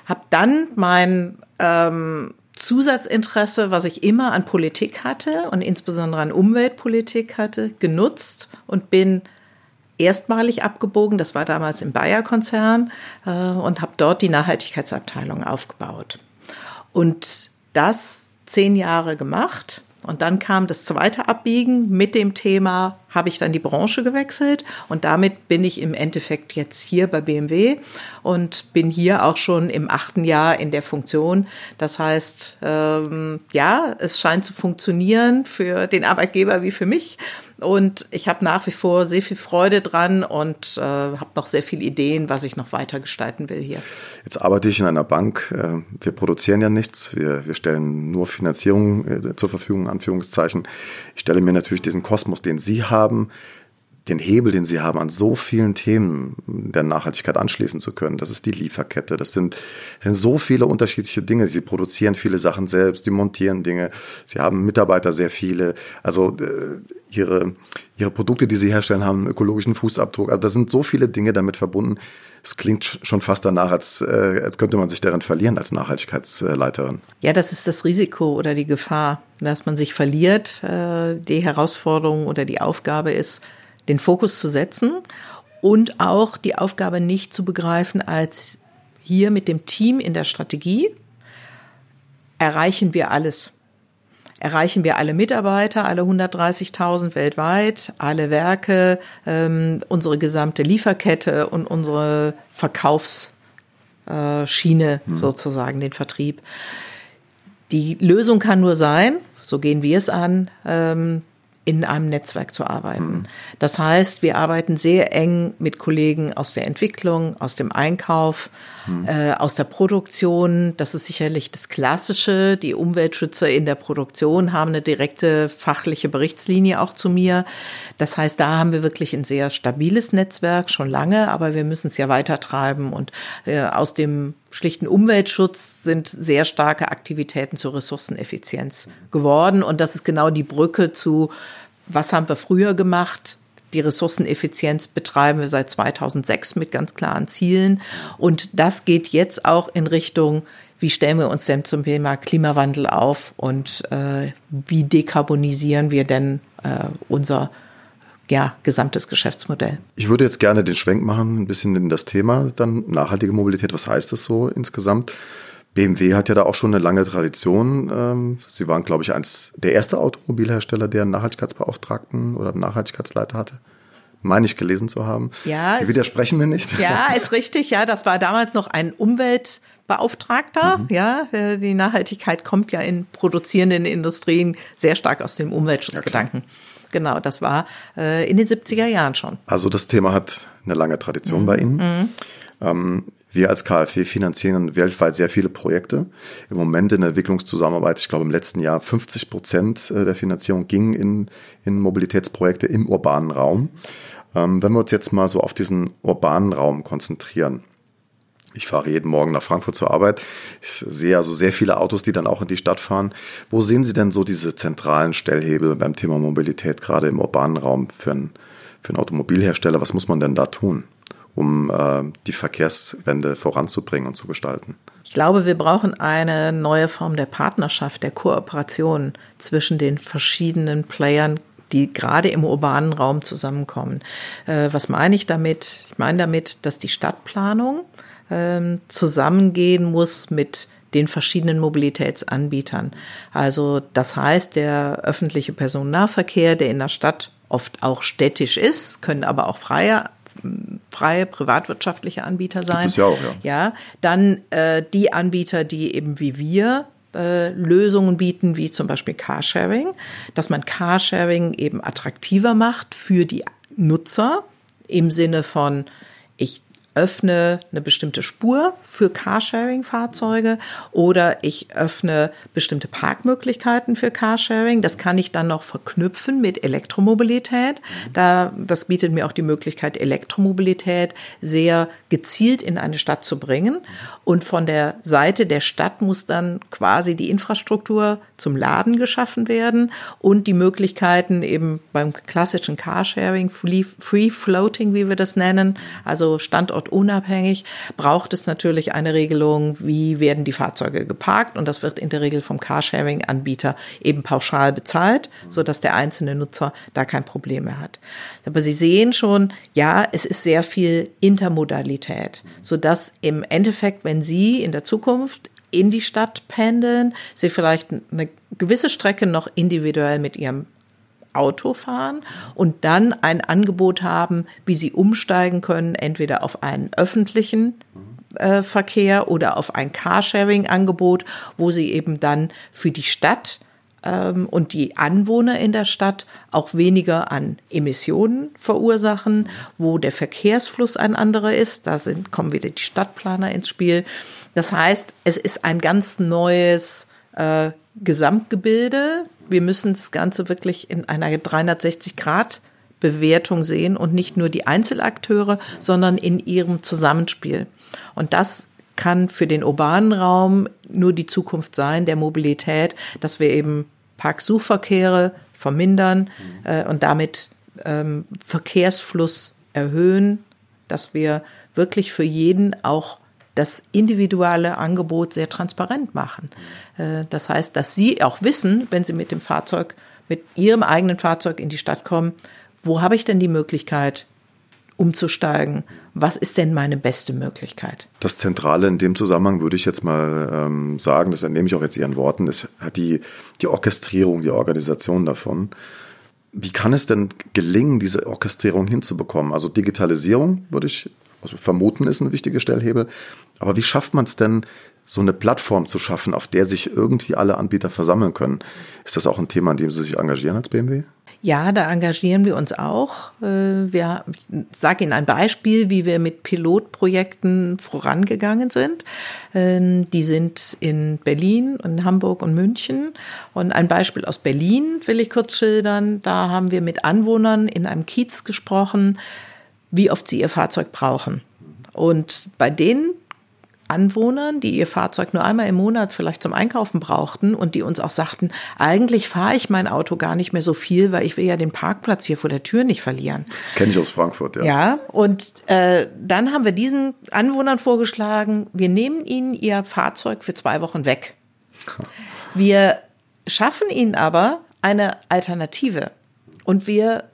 [SPEAKER 2] Habe dann mein ähm, Zusatzinteresse, was ich immer an Politik hatte und insbesondere an Umweltpolitik hatte, genutzt und bin erstmalig abgebogen. Das war damals im Bayer-Konzern äh, und habe dort die Nachhaltigkeitsabteilung aufgebaut. Und das zehn Jahre gemacht. Und dann kam das zweite Abbiegen mit dem Thema, habe ich dann die Branche gewechselt und damit bin ich im Endeffekt jetzt hier bei BMW und bin hier auch schon im achten Jahr in der Funktion. Das heißt, ähm, ja, es scheint zu funktionieren für den Arbeitgeber wie für mich. Und ich habe nach wie vor sehr viel Freude dran und äh, habe noch sehr viele Ideen, was ich noch weiter gestalten will hier.
[SPEAKER 4] Jetzt arbeite ich in einer Bank. Äh, wir produzieren ja nichts. Wir, wir stellen nur Finanzierung äh, zur Verfügung, Anführungszeichen. Ich stelle mir natürlich diesen Kosmos, den Sie haben, den Hebel, den sie haben, an so vielen Themen der Nachhaltigkeit anschließen zu können. Das ist die Lieferkette. Das sind, sind so viele unterschiedliche Dinge. Sie produzieren viele Sachen selbst, sie montieren Dinge. Sie haben Mitarbeiter sehr viele. Also äh, ihre, ihre Produkte, die sie herstellen, haben einen ökologischen Fußabdruck. Also da sind so viele Dinge damit verbunden. Es klingt schon fast danach, als, äh, als könnte man sich darin verlieren als Nachhaltigkeitsleiterin.
[SPEAKER 2] Ja, das ist das Risiko oder die Gefahr, dass man sich verliert. Äh, die Herausforderung oder die Aufgabe ist, den Fokus zu setzen und auch die Aufgabe nicht zu begreifen als hier mit dem Team in der Strategie erreichen wir alles. Erreichen wir alle Mitarbeiter, alle 130.000 weltweit, alle Werke, ähm, unsere gesamte Lieferkette und unsere Verkaufsschiene mhm. sozusagen, den Vertrieb. Die Lösung kann nur sein, so gehen wir es an, ähm, in einem Netzwerk zu arbeiten. Das heißt, wir arbeiten sehr eng mit Kollegen aus der Entwicklung, aus dem Einkauf, äh, aus der Produktion. Das ist sicherlich das Klassische. Die Umweltschützer in der Produktion haben eine direkte fachliche Berichtslinie auch zu mir. Das heißt, da haben wir wirklich ein sehr stabiles Netzwerk schon lange, aber wir müssen es ja weiter treiben und äh, aus dem schlichten Umweltschutz sind sehr starke Aktivitäten zur Ressourceneffizienz geworden. Und das ist genau die Brücke zu, was haben wir früher gemacht? Die Ressourceneffizienz betreiben wir seit 2006 mit ganz klaren Zielen. Und das geht jetzt auch in Richtung, wie stellen wir uns denn zum Thema Klimawandel auf und äh, wie dekarbonisieren wir denn äh, unser ja, gesamtes Geschäftsmodell.
[SPEAKER 4] Ich würde jetzt gerne den Schwenk machen, ein bisschen in das Thema dann nachhaltige Mobilität. Was heißt das so insgesamt? BMW hat ja da auch schon eine lange Tradition. Ähm, Sie waren, glaube ich, eines der erste Automobilhersteller, der einen Nachhaltigkeitsbeauftragten oder einen Nachhaltigkeitsleiter hatte. Meine ich gelesen zu haben.
[SPEAKER 2] Ja,
[SPEAKER 4] Sie widersprechen mir nicht.
[SPEAKER 2] Ja, ist richtig. Ja, das war damals noch ein Umweltbeauftragter. Mhm. Ja, äh, die Nachhaltigkeit kommt ja in produzierenden Industrien sehr stark aus dem Umweltschutzgedanken. Ja, genau, das war äh, in den 70er Jahren schon.
[SPEAKER 4] Also das Thema hat eine lange Tradition mhm. bei Ihnen. Mhm. Ähm, wir als KfW finanzieren weltweit sehr viele Projekte. Im Moment in der Entwicklungszusammenarbeit, ich glaube im letzten Jahr 50 Prozent äh, der Finanzierung ging in, in Mobilitätsprojekte im urbanen Raum. Ähm, wenn wir uns jetzt mal so auf diesen urbanen Raum konzentrieren. Ich fahre jeden Morgen nach Frankfurt zur Arbeit. Ich sehe also sehr viele Autos, die dann auch in die Stadt fahren. Wo sehen Sie denn so diese zentralen Stellhebel beim Thema Mobilität, gerade im urbanen Raum für einen, für einen Automobilhersteller? Was muss man denn da tun? Um äh, die Verkehrswende voranzubringen und zu gestalten.
[SPEAKER 2] Ich glaube, wir brauchen eine neue Form der Partnerschaft, der Kooperation zwischen den verschiedenen Playern, die gerade im urbanen Raum zusammenkommen. Äh, was meine ich damit? Ich meine damit, dass die Stadtplanung äh, zusammengehen muss mit den verschiedenen Mobilitätsanbietern. Also das heißt, der öffentliche Personennahverkehr, der in der Stadt oft auch städtisch ist, können aber auch freie freie privatwirtschaftliche Anbieter sein. Gibt
[SPEAKER 4] es ja auch, ja.
[SPEAKER 2] Ja, dann äh, die Anbieter, die eben wie wir äh, Lösungen bieten, wie zum Beispiel Carsharing, dass man Carsharing eben attraktiver macht für die Nutzer im Sinne von, ich öffne eine bestimmte Spur für Carsharing-Fahrzeuge oder ich öffne bestimmte Parkmöglichkeiten für Carsharing. Das kann ich dann noch verknüpfen mit Elektromobilität. Da, das bietet mir auch die Möglichkeit, Elektromobilität sehr gezielt in eine Stadt zu bringen. Und von der Seite der Stadt muss dann quasi die Infrastruktur zum Laden geschaffen werden und die Möglichkeiten eben beim klassischen Carsharing, Free Floating, wie wir das nennen, also Standort unabhängig, braucht es natürlich eine Regelung, wie werden die Fahrzeuge geparkt und das wird in der Regel vom Carsharing-Anbieter eben pauschal bezahlt, so dass der einzelne Nutzer da kein Problem mehr hat. Aber Sie sehen schon, ja, es ist sehr viel Intermodalität, so dass im Endeffekt, wenn Sie in der Zukunft in die Stadt pendeln, Sie vielleicht eine gewisse Strecke noch individuell mit Ihrem Auto fahren und dann ein Angebot haben, wie sie umsteigen können, entweder auf einen öffentlichen äh, Verkehr oder auf ein Carsharing-Angebot, wo sie eben dann für die Stadt und die Anwohner in der Stadt auch weniger an Emissionen verursachen, wo der Verkehrsfluss ein anderer ist. Da sind, kommen wieder die Stadtplaner ins Spiel. Das heißt, es ist ein ganz neues äh, Gesamtgebilde. Wir müssen das Ganze wirklich in einer 360 Grad Bewertung sehen und nicht nur die Einzelakteure, sondern in ihrem Zusammenspiel. Und das kann für den urbanen Raum nur die Zukunft sein, der Mobilität, dass wir eben Parksuchverkehre vermindern äh, und damit ähm, Verkehrsfluss erhöhen, dass wir wirklich für jeden auch das individuelle Angebot sehr transparent machen. Äh, das heißt, dass Sie auch wissen, wenn Sie mit dem Fahrzeug, mit Ihrem eigenen Fahrzeug in die Stadt kommen, wo habe ich denn die Möglichkeit, umzusteigen? Was ist denn meine beste Möglichkeit?
[SPEAKER 4] Das Zentrale in dem Zusammenhang würde ich jetzt mal ähm, sagen, das entnehme ich auch jetzt Ihren Worten, ist die, die Orchestrierung, die Organisation davon. Wie kann es denn gelingen, diese Orchestrierung hinzubekommen? Also Digitalisierung würde ich also vermuten ist ein wichtiger Stellhebel. Aber wie schafft man es denn, so eine Plattform zu schaffen, auf der sich irgendwie alle Anbieter versammeln können? Ist das auch ein Thema, an dem Sie sich engagieren als BMW?
[SPEAKER 2] Ja, da engagieren wir uns auch. Äh, wir, ich sage Ihnen ein Beispiel, wie wir mit Pilotprojekten vorangegangen sind. Ähm, die sind in Berlin, in Hamburg und München. Und ein Beispiel aus Berlin will ich kurz schildern. Da haben wir mit Anwohnern in einem Kiez gesprochen, wie oft sie ihr Fahrzeug brauchen. Und bei denen Anwohnern, die ihr Fahrzeug nur einmal im Monat vielleicht zum Einkaufen brauchten und die uns auch sagten, eigentlich fahre ich mein Auto gar nicht mehr so viel, weil ich will ja den Parkplatz hier vor der Tür nicht verlieren.
[SPEAKER 4] Das kenne ich aus Frankfurt, ja.
[SPEAKER 2] Ja, und äh, dann haben wir diesen Anwohnern vorgeschlagen, wir nehmen ihnen ihr Fahrzeug für zwei Wochen weg. Wir schaffen ihnen aber eine Alternative. Und wir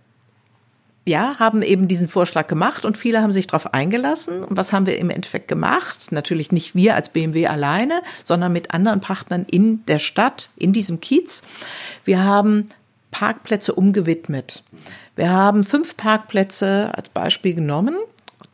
[SPEAKER 2] ja, haben eben diesen Vorschlag gemacht und viele haben sich darauf eingelassen. Und was haben wir im Endeffekt gemacht? Natürlich nicht wir als BMW alleine, sondern mit anderen Partnern in der Stadt, in diesem Kiez. Wir haben Parkplätze umgewidmet. Wir haben fünf Parkplätze als Beispiel genommen,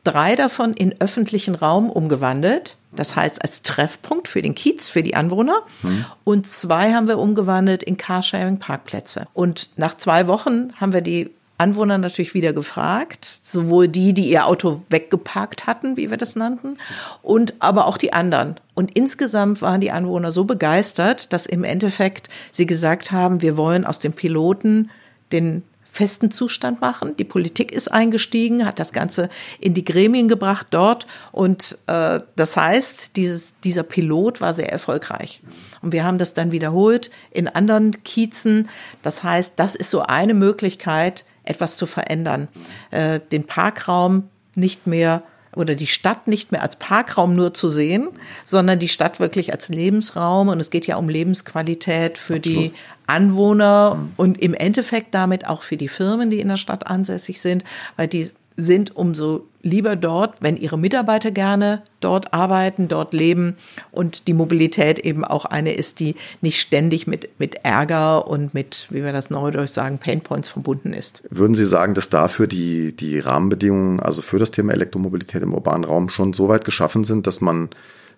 [SPEAKER 2] drei davon in öffentlichen Raum umgewandelt. Das heißt als Treffpunkt für den Kiez, für die Anwohner. Hm. Und zwei haben wir umgewandelt in Carsharing-Parkplätze. Und nach zwei Wochen haben wir die Anwohner natürlich wieder gefragt, sowohl die, die ihr Auto weggeparkt hatten, wie wir das nannten, und aber auch die anderen. Und insgesamt waren die Anwohner so begeistert, dass im Endeffekt sie gesagt haben, wir wollen aus dem Piloten den festen Zustand machen. Die Politik ist eingestiegen, hat das Ganze in die Gremien gebracht dort. Und äh, das heißt, dieses, dieser Pilot war sehr erfolgreich. Und wir haben das dann wiederholt in anderen Kiezen. Das heißt, das ist so eine Möglichkeit, etwas zu verändern. Äh, den Parkraum nicht mehr oder die Stadt nicht mehr als Parkraum nur zu sehen, sondern die Stadt wirklich als Lebensraum. Und es geht ja um Lebensqualität für Absolut. die Anwohner mhm. und im Endeffekt damit auch für die Firmen, die in der Stadt ansässig sind, weil die sind umso lieber dort, wenn ihre Mitarbeiter gerne dort arbeiten, dort leben und die Mobilität eben auch eine ist, die nicht ständig mit, mit Ärger und mit, wie wir das neudeutsch sagen, Painpoints verbunden ist.
[SPEAKER 4] Würden Sie sagen, dass dafür die, die Rahmenbedingungen, also für das Thema Elektromobilität im urbanen Raum schon so weit geschaffen sind, dass man,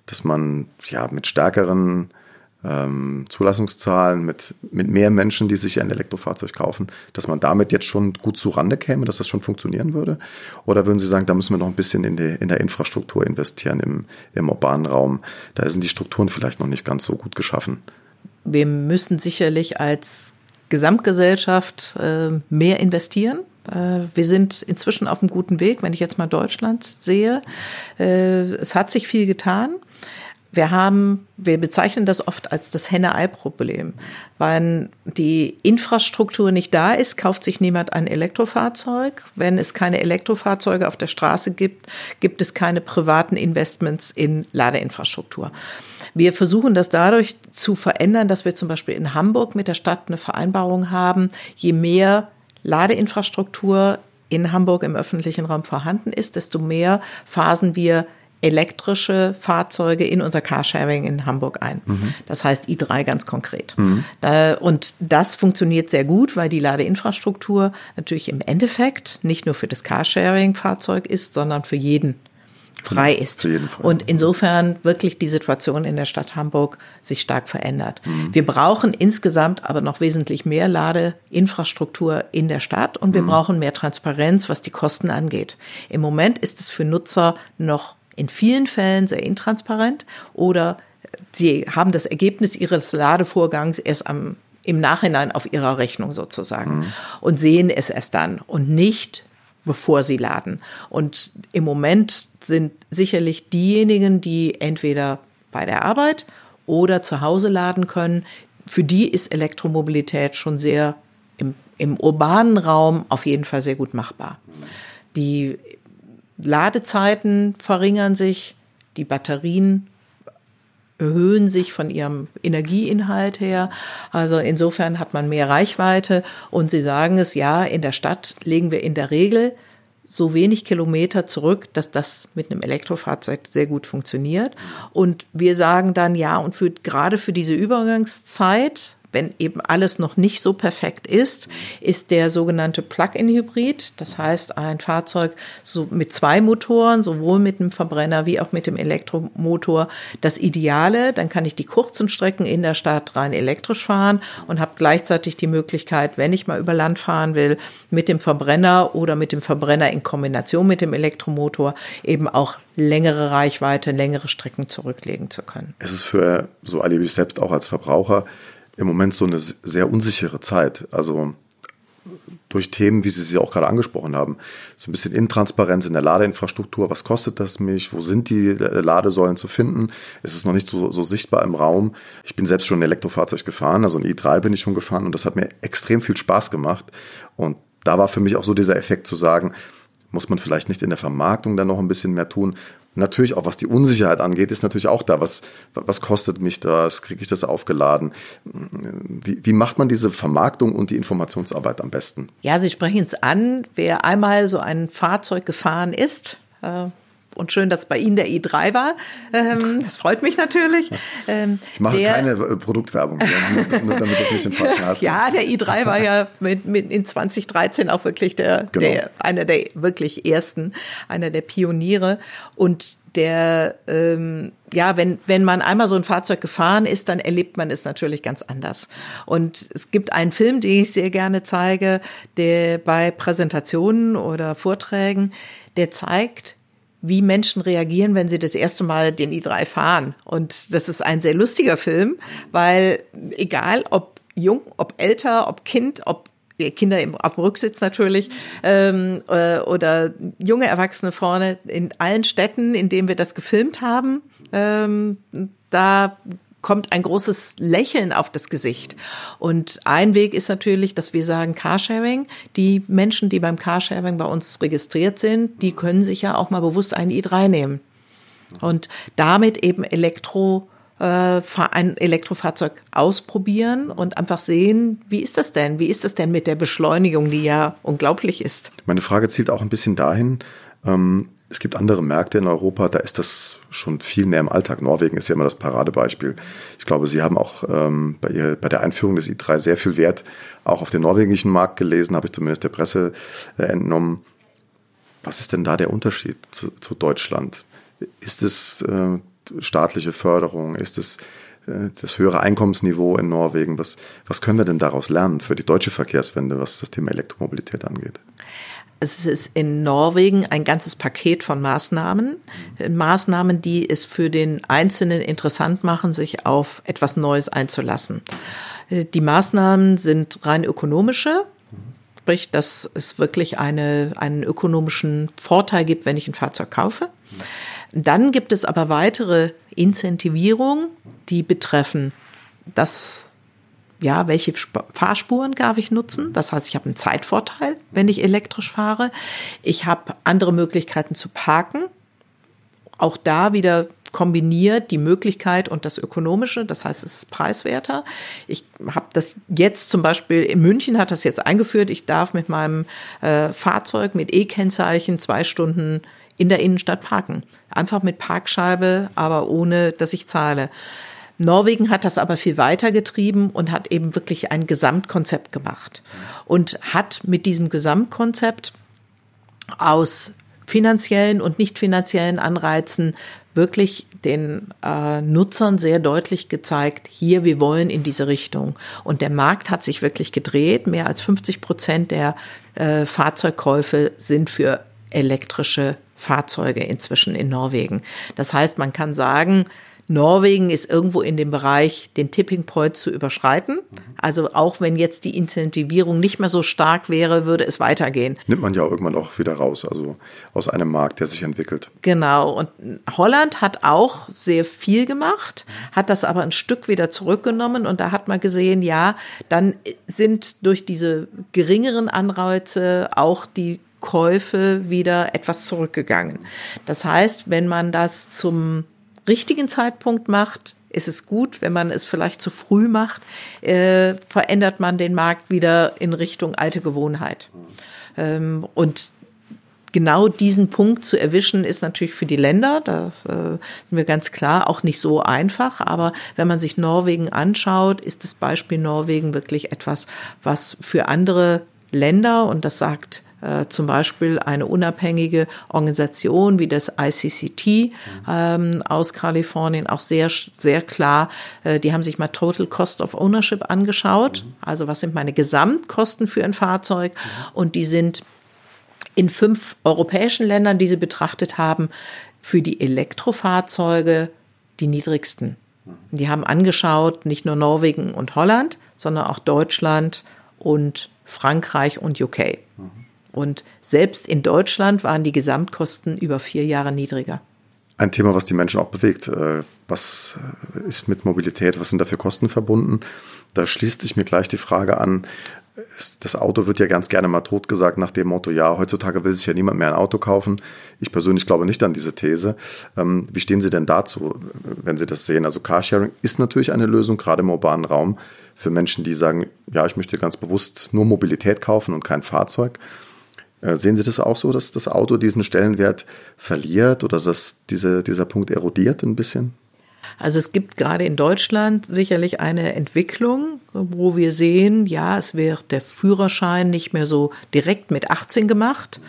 [SPEAKER 4] dass man ja mit stärkeren ähm, Zulassungszahlen, mit, mit mehr Menschen, die sich ein Elektrofahrzeug kaufen, dass man damit jetzt schon gut zu Rande käme, dass das schon funktionieren würde? Oder würden Sie sagen, da müssen wir noch ein bisschen in, die, in der Infrastruktur investieren im, im urbanen Raum? Da sind die Strukturen vielleicht noch nicht ganz so gut geschaffen.
[SPEAKER 2] Wir müssen sicherlich als Gesamtgesellschaft äh, mehr investieren. Äh, wir sind inzwischen auf einem guten Weg, wenn ich jetzt mal Deutschland sehe. Äh, es hat sich viel getan. Wir haben, wir bezeichnen das oft als das Henne-Ei-Problem. Wenn die Infrastruktur nicht da ist, kauft sich niemand ein Elektrofahrzeug. Wenn es keine Elektrofahrzeuge auf der Straße gibt, gibt es keine privaten Investments in Ladeinfrastruktur. Wir versuchen das dadurch zu verändern, dass wir zum Beispiel in Hamburg mit der Stadt eine Vereinbarung haben, je mehr Ladeinfrastruktur in Hamburg im öffentlichen Raum vorhanden ist, desto mehr phasen wir elektrische Fahrzeuge in unser Carsharing in Hamburg ein. Mhm. Das heißt i3 ganz konkret. Mhm. Und das funktioniert sehr gut, weil die Ladeinfrastruktur natürlich im Endeffekt nicht nur für das Carsharing-Fahrzeug ist, sondern für jeden frei ist. Und insofern wirklich die Situation in der Stadt Hamburg sich stark verändert. Mhm. Wir brauchen insgesamt aber noch wesentlich mehr Ladeinfrastruktur in der Stadt und wir mhm. brauchen mehr Transparenz, was die Kosten angeht. Im Moment ist es für Nutzer noch in vielen Fällen sehr intransparent oder sie haben das Ergebnis ihres Ladevorgangs erst am, im Nachhinein auf ihrer Rechnung sozusagen mhm. und sehen es erst dann und nicht bevor sie laden. Und im Moment sind sicherlich diejenigen, die entweder bei der Arbeit oder zu Hause laden können, für die ist Elektromobilität schon sehr im, im urbanen Raum auf jeden Fall sehr gut machbar. Die Ladezeiten verringern sich, die Batterien erhöhen sich von ihrem Energieinhalt her. Also insofern hat man mehr Reichweite und Sie sagen es, ja, in der Stadt legen wir in der Regel so wenig Kilometer zurück, dass das mit einem Elektrofahrzeug sehr gut funktioniert. Und wir sagen dann ja, und für, gerade für diese Übergangszeit, wenn eben alles noch nicht so perfekt ist, ist der sogenannte Plug-in-Hybrid. Das heißt, ein Fahrzeug so mit zwei Motoren, sowohl mit dem Verbrenner wie auch mit dem Elektromotor, das Ideale. Dann kann ich die kurzen Strecken in der Stadt rein elektrisch fahren und habe gleichzeitig die Möglichkeit, wenn ich mal über Land fahren will, mit dem Verbrenner oder mit dem Verbrenner in Kombination mit dem Elektromotor eben auch längere Reichweite, längere Strecken zurücklegen zu können.
[SPEAKER 4] Es ist für, so erlebe ich selbst auch als Verbraucher, im Moment so eine sehr unsichere Zeit. Also durch Themen, wie Sie sie auch gerade angesprochen haben, so ein bisschen Intransparenz in der Ladeinfrastruktur. Was kostet das mich? Wo sind die Ladesäulen zu finden? Es ist noch nicht so, so sichtbar im Raum. Ich bin selbst schon ein Elektrofahrzeug gefahren, also ein i3 bin ich schon gefahren und das hat mir extrem viel Spaß gemacht. Und da war für mich auch so dieser Effekt zu sagen, muss man vielleicht nicht in der Vermarktung dann noch ein bisschen mehr tun? Natürlich auch, was die Unsicherheit angeht, ist natürlich auch da. Was, was kostet mich das? Kriege ich das aufgeladen? Wie, wie macht man diese Vermarktung und die Informationsarbeit am besten?
[SPEAKER 2] Ja, Sie sprechen es an. Wer einmal so ein Fahrzeug gefahren ist, äh, und schön, dass bei Ihnen der i3 war. Ähm, das freut mich natürlich.
[SPEAKER 4] Ähm, ich mache der, keine äh, Produktwerbung, nur, nur damit das nicht in falschen Hals
[SPEAKER 2] Ja, der i3 war ja mit, mit in 2013 auch wirklich der, genau. der, einer der wirklich ersten, einer der Pioniere. Und der, ähm, ja, wenn, wenn man einmal so ein Fahrzeug gefahren ist, dann erlebt man es natürlich ganz anders. Und es gibt einen Film, den ich sehr gerne zeige, der bei Präsentationen oder Vorträgen, der zeigt, wie Menschen reagieren, wenn sie das erste Mal den i3 fahren. Und das ist ein sehr lustiger Film, weil egal ob jung, ob älter, ob Kind, ob Kinder im, auf dem Rücksitz natürlich ähm, äh, oder junge Erwachsene vorne in allen Städten, in denen wir das gefilmt haben, ähm, da kommt ein großes Lächeln auf das Gesicht. Und ein Weg ist natürlich, dass wir sagen Carsharing. Die Menschen, die beim Carsharing bei uns registriert sind, die können sich ja auch mal bewusst einen i3 nehmen. Und damit eben Elektro äh, ein Elektrofahrzeug ausprobieren und einfach sehen, wie ist das denn? Wie ist das denn mit der Beschleunigung, die ja unglaublich ist?
[SPEAKER 4] Meine Frage zielt auch ein bisschen dahin, ähm, es gibt andere Märkte in Europa, da ist das schon viel mehr im Alltag. Norwegen ist ja immer das Paradebeispiel. Ich glaube, Sie haben auch ähm, bei, ihr, bei der Einführung des i3 sehr viel Wert auch auf den norwegischen Markt gelesen, habe ich zumindest der Presse äh, entnommen. Was ist denn da der Unterschied zu, zu Deutschland? Ist es äh, staatliche Förderung? Ist es äh, das höhere Einkommensniveau in Norwegen? Was, was können wir denn daraus lernen für die deutsche Verkehrswende, was das Thema Elektromobilität angeht?
[SPEAKER 2] Es ist in Norwegen ein ganzes Paket von Maßnahmen. Maßnahmen, die es für den Einzelnen interessant machen, sich auf etwas Neues einzulassen. Die Maßnahmen sind rein ökonomische, sprich, dass es wirklich eine, einen ökonomischen Vorteil gibt, wenn ich ein Fahrzeug kaufe. Dann gibt es aber weitere Incentivierungen, die betreffen das ja, welche Fahrspuren darf ich nutzen? Das heißt, ich habe einen Zeitvorteil, wenn ich elektrisch fahre. Ich habe andere Möglichkeiten zu parken. Auch da wieder kombiniert die Möglichkeit und das Ökonomische, das heißt, es ist preiswerter. Ich habe das jetzt zum Beispiel in München hat das jetzt eingeführt. Ich darf mit meinem äh, Fahrzeug mit E-Kennzeichen zwei Stunden in der Innenstadt parken. Einfach mit Parkscheibe, aber ohne, dass ich zahle. Norwegen hat das aber viel weiter getrieben und hat eben wirklich ein Gesamtkonzept gemacht und hat mit diesem Gesamtkonzept aus finanziellen und nicht finanziellen Anreizen wirklich den äh, Nutzern sehr deutlich gezeigt, hier, wir wollen in diese Richtung. Und der Markt hat sich wirklich gedreht. Mehr als 50 Prozent der äh, Fahrzeugkäufe sind für elektrische Fahrzeuge inzwischen in Norwegen. Das heißt, man kann sagen, Norwegen ist irgendwo in dem Bereich, den Tipping Point zu überschreiten. Also auch wenn jetzt die Incentivierung nicht mehr so stark wäre, würde es weitergehen.
[SPEAKER 4] Nimmt man ja irgendwann auch wieder raus, also aus einem Markt, der sich entwickelt.
[SPEAKER 2] Genau. Und Holland hat auch sehr viel gemacht, hat das aber ein Stück wieder zurückgenommen. Und da hat man gesehen, ja, dann sind durch diese geringeren Anreize auch die Käufe wieder etwas zurückgegangen. Das heißt, wenn man das zum richtigen Zeitpunkt macht, ist es gut. Wenn man es vielleicht zu früh macht, äh, verändert man den Markt wieder in Richtung alte Gewohnheit. Ähm, und genau diesen Punkt zu erwischen, ist natürlich für die Länder, da äh, sind wir ganz klar, auch nicht so einfach. Aber wenn man sich Norwegen anschaut, ist das Beispiel Norwegen wirklich etwas, was für andere Länder, und das sagt äh, zum Beispiel eine unabhängige Organisation wie das ICCT ähm, aus Kalifornien auch sehr, sehr klar, äh, die haben sich mal Total Cost of Ownership angeschaut. Also was sind meine Gesamtkosten für ein Fahrzeug? Und die sind in fünf europäischen Ländern, die sie betrachtet haben, für die Elektrofahrzeuge die niedrigsten. Die haben angeschaut, nicht nur Norwegen und Holland, sondern auch Deutschland und Frankreich und UK. Und selbst in Deutschland waren die Gesamtkosten über vier Jahre niedriger.
[SPEAKER 4] Ein Thema, was die Menschen auch bewegt. Äh, was ist mit Mobilität? Was sind da für Kosten verbunden? Da schließt sich mir gleich die Frage an, das Auto wird ja ganz gerne mal totgesagt nach dem Motto, ja, heutzutage will sich ja niemand mehr ein Auto kaufen. Ich persönlich glaube nicht an diese These. Ähm, wie stehen Sie denn dazu, wenn Sie das sehen? Also Carsharing ist natürlich eine Lösung, gerade im urbanen Raum, für Menschen, die sagen, ja, ich möchte ganz bewusst nur Mobilität kaufen und kein Fahrzeug. Äh, sehen Sie das auch so, dass das Auto diesen Stellenwert verliert oder dass diese, dieser Punkt erodiert ein bisschen?
[SPEAKER 2] Also es gibt gerade in Deutschland sicherlich eine Entwicklung, wo wir sehen, ja, es wird der Führerschein nicht mehr so direkt mit 18 gemacht.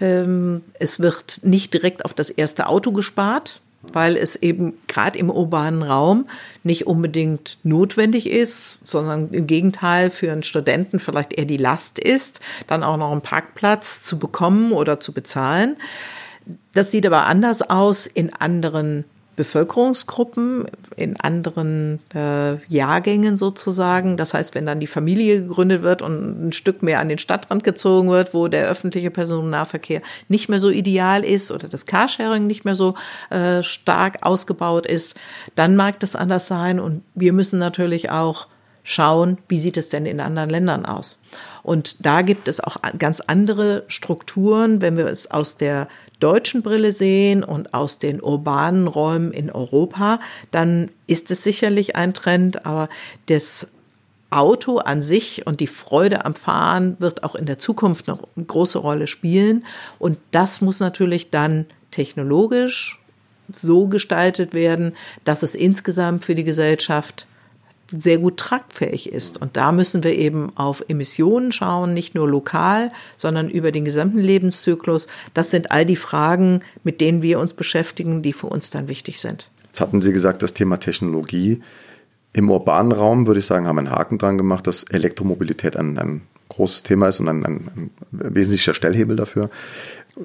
[SPEAKER 2] Ähm, es wird nicht direkt auf das erste Auto gespart weil es eben gerade im urbanen Raum nicht unbedingt notwendig ist, sondern im Gegenteil für einen Studenten vielleicht eher die Last ist, dann auch noch einen Parkplatz zu bekommen oder zu bezahlen. Das sieht aber anders aus in anderen Bevölkerungsgruppen in anderen äh, Jahrgängen sozusagen. Das heißt, wenn dann die Familie gegründet wird und ein Stück mehr an den Stadtrand gezogen wird, wo der öffentliche Personennahverkehr nicht mehr so ideal ist oder das Carsharing nicht mehr so äh, stark ausgebaut ist, dann mag das anders sein. Und wir müssen natürlich auch schauen, wie sieht es denn in anderen Ländern aus. Und da gibt es auch ganz andere Strukturen, wenn wir es aus der deutschen Brille sehen und aus den urbanen Räumen in Europa, dann ist es sicherlich ein Trend, aber das Auto an sich und die Freude am Fahren wird auch in der Zukunft noch eine große Rolle spielen. Und das muss natürlich dann technologisch so gestaltet werden, dass es insgesamt für die Gesellschaft sehr gut tragfähig ist. Und da müssen wir eben auf Emissionen schauen, nicht nur lokal, sondern über den gesamten Lebenszyklus. Das sind all die Fragen, mit denen wir uns beschäftigen, die für uns dann wichtig sind.
[SPEAKER 4] Jetzt hatten Sie gesagt, das Thema Technologie. Im urbanen Raum, würde ich sagen, haben einen Haken dran gemacht, dass Elektromobilität ein, ein großes Thema ist und ein, ein, ein wesentlicher Stellhebel dafür.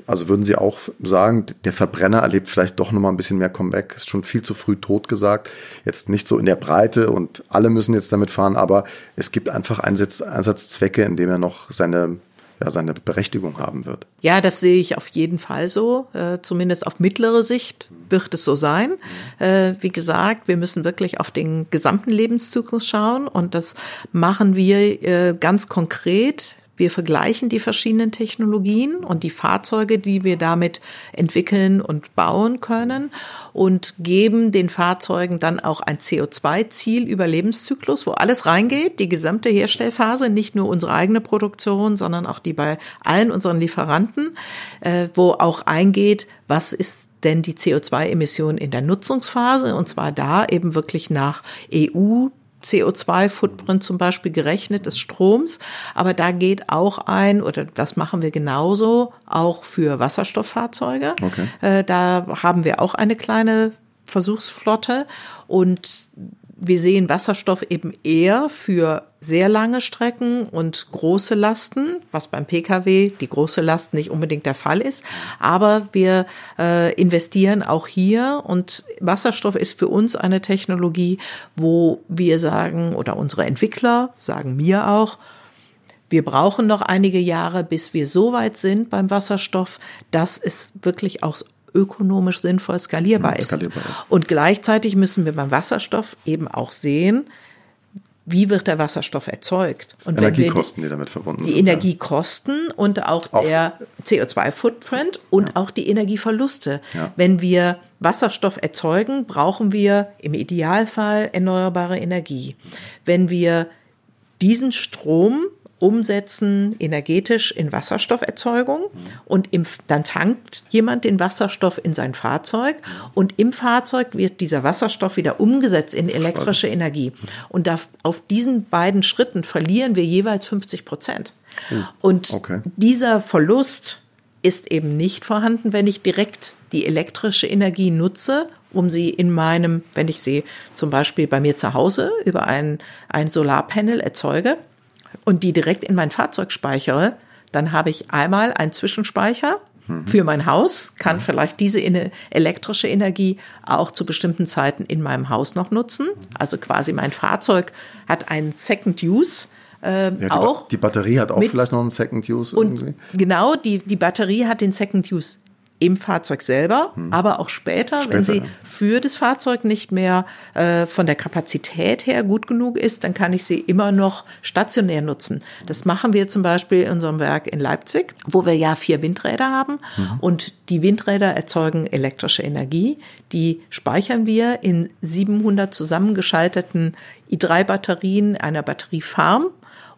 [SPEAKER 4] Also würden Sie auch sagen, der Verbrenner erlebt vielleicht doch nochmal ein bisschen mehr Comeback, ist schon viel zu früh tot gesagt. Jetzt nicht so in der Breite und alle müssen jetzt damit fahren, aber es gibt einfach Einsatz, Einsatzzwecke, in dem er noch seine ja, seine Berechtigung haben wird.
[SPEAKER 2] Ja, das sehe ich auf jeden Fall so. Äh, zumindest auf mittlere Sicht wird es so sein. Äh, wie gesagt, wir müssen wirklich auf den gesamten Lebenszyklus schauen und das machen wir äh, ganz konkret wir vergleichen die verschiedenen Technologien und die Fahrzeuge, die wir damit entwickeln und bauen können und geben den Fahrzeugen dann auch ein CO2-Ziel über Lebenszyklus, wo alles reingeht, die gesamte Herstellphase, nicht nur unsere eigene Produktion, sondern auch die bei allen unseren Lieferanten, äh, wo auch eingeht, was ist denn die CO2-Emission in der Nutzungsphase? Und zwar da eben wirklich nach EU CO2-Footprint zum Beispiel gerechnet des Stroms. Aber da geht auch ein, oder das machen wir genauso, auch für Wasserstofffahrzeuge. Okay. Äh, da haben wir auch eine kleine Versuchsflotte und wir sehen Wasserstoff eben eher für sehr lange Strecken und große Lasten, was beim Pkw die große Last nicht unbedingt der Fall ist. Aber wir äh, investieren auch hier und Wasserstoff ist für uns eine Technologie, wo wir sagen, oder unsere Entwickler sagen mir auch, wir brauchen noch einige Jahre, bis wir so weit sind beim Wasserstoff, dass es wirklich auch ökonomisch sinnvoll skalierbar, ist. skalierbar ist. Und gleichzeitig müssen wir beim Wasserstoff eben auch sehen, wie wird der Wasserstoff erzeugt?
[SPEAKER 4] Und Energiekosten, die, die, damit verbunden
[SPEAKER 2] die sind. Die Energiekosten ja. und auch, auch der CO2-Footprint und ja. auch die Energieverluste. Ja. Wenn wir Wasserstoff erzeugen, brauchen wir im Idealfall erneuerbare Energie. Wenn wir diesen Strom umsetzen energetisch in Wasserstofferzeugung und im, dann tankt jemand den Wasserstoff in sein Fahrzeug und im Fahrzeug wird dieser Wasserstoff wieder umgesetzt in elektrische Energie. Und da, auf diesen beiden Schritten verlieren wir jeweils 50 Prozent. Und okay. dieser Verlust ist eben nicht vorhanden, wenn ich direkt die elektrische Energie nutze, um sie in meinem, wenn ich sie zum Beispiel bei mir zu Hause über ein, ein Solarpanel erzeuge, und die direkt in mein Fahrzeug speichere, dann habe ich einmal einen Zwischenspeicher mhm. für mein Haus, kann vielleicht diese elektrische Energie auch zu bestimmten Zeiten in meinem Haus noch nutzen. Also quasi mein Fahrzeug hat einen Second Use. Äh, ja,
[SPEAKER 4] die
[SPEAKER 2] auch.
[SPEAKER 4] Ba die Batterie hat auch vielleicht noch einen Second Use.
[SPEAKER 2] Und genau, die, die Batterie hat den Second Use im Fahrzeug selber, hm. aber auch später, später, wenn sie für das Fahrzeug nicht mehr äh, von der Kapazität her gut genug ist, dann kann ich sie immer noch stationär nutzen. Das machen wir zum Beispiel in unserem Werk in Leipzig, wo wir ja vier Windräder haben mhm. und die Windräder erzeugen elektrische Energie. Die speichern wir in 700 zusammengeschalteten i3-Batterien einer Batteriefarm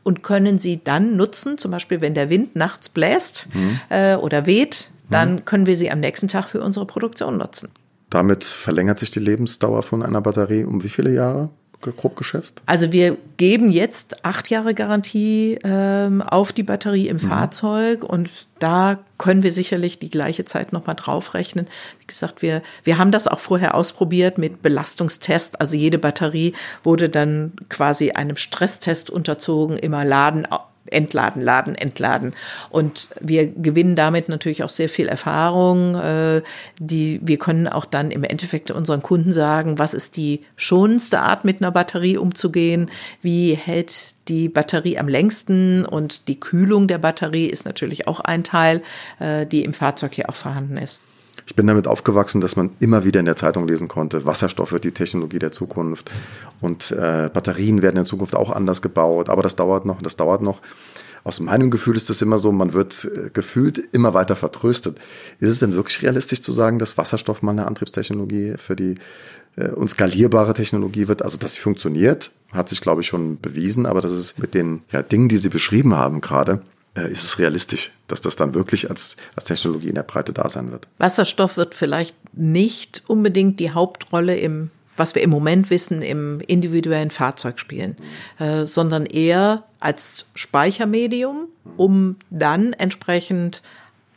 [SPEAKER 2] und können sie dann nutzen, zum Beispiel wenn der Wind nachts bläst mhm. äh, oder weht, dann mhm. können wir sie am nächsten Tag für unsere Produktion nutzen.
[SPEAKER 4] Damit verlängert sich die Lebensdauer von einer Batterie um wie viele Jahre? grob geschätzt?
[SPEAKER 2] Also wir geben jetzt acht Jahre Garantie ähm, auf die Batterie im mhm. Fahrzeug und da können wir sicherlich die gleiche Zeit nochmal draufrechnen. Wie gesagt, wir, wir haben das auch vorher ausprobiert mit Belastungstest. Also jede Batterie wurde dann quasi einem Stresstest unterzogen, immer laden, entladen, laden, entladen. Und wir gewinnen damit natürlich auch sehr viel Erfahrung. Äh, die, wir können auch dann im Endeffekt unseren Kunden sagen, was ist die schonendste Art, mit einer Batterie umzugehen? Wie hält die Batterie am längsten? Und die Kühlung der Batterie ist natürlich auch ein Teil, äh, die im Fahrzeug hier auch vorhanden ist.
[SPEAKER 4] Ich bin damit aufgewachsen, dass man immer wieder in der Zeitung lesen konnte, Wasserstoff wird die Technologie der Zukunft und äh, Batterien werden in Zukunft auch anders gebaut, aber das dauert noch, das dauert noch. Aus meinem Gefühl ist es immer so, man wird äh, gefühlt immer weiter vertröstet. Ist es denn wirklich realistisch zu sagen, dass Wasserstoff mal eine Antriebstechnologie für die äh, und skalierbare Technologie wird? Also, dass sie funktioniert, hat sich, glaube ich, schon bewiesen, aber das ist mit den ja, Dingen, die Sie beschrieben haben gerade, ist es realistisch, dass das dann wirklich als, als Technologie in der Breite da sein wird.
[SPEAKER 2] Wasserstoff wird vielleicht nicht unbedingt die Hauptrolle im was wir im Moment wissen, im individuellen Fahrzeug spielen, äh, sondern eher als Speichermedium, um dann entsprechend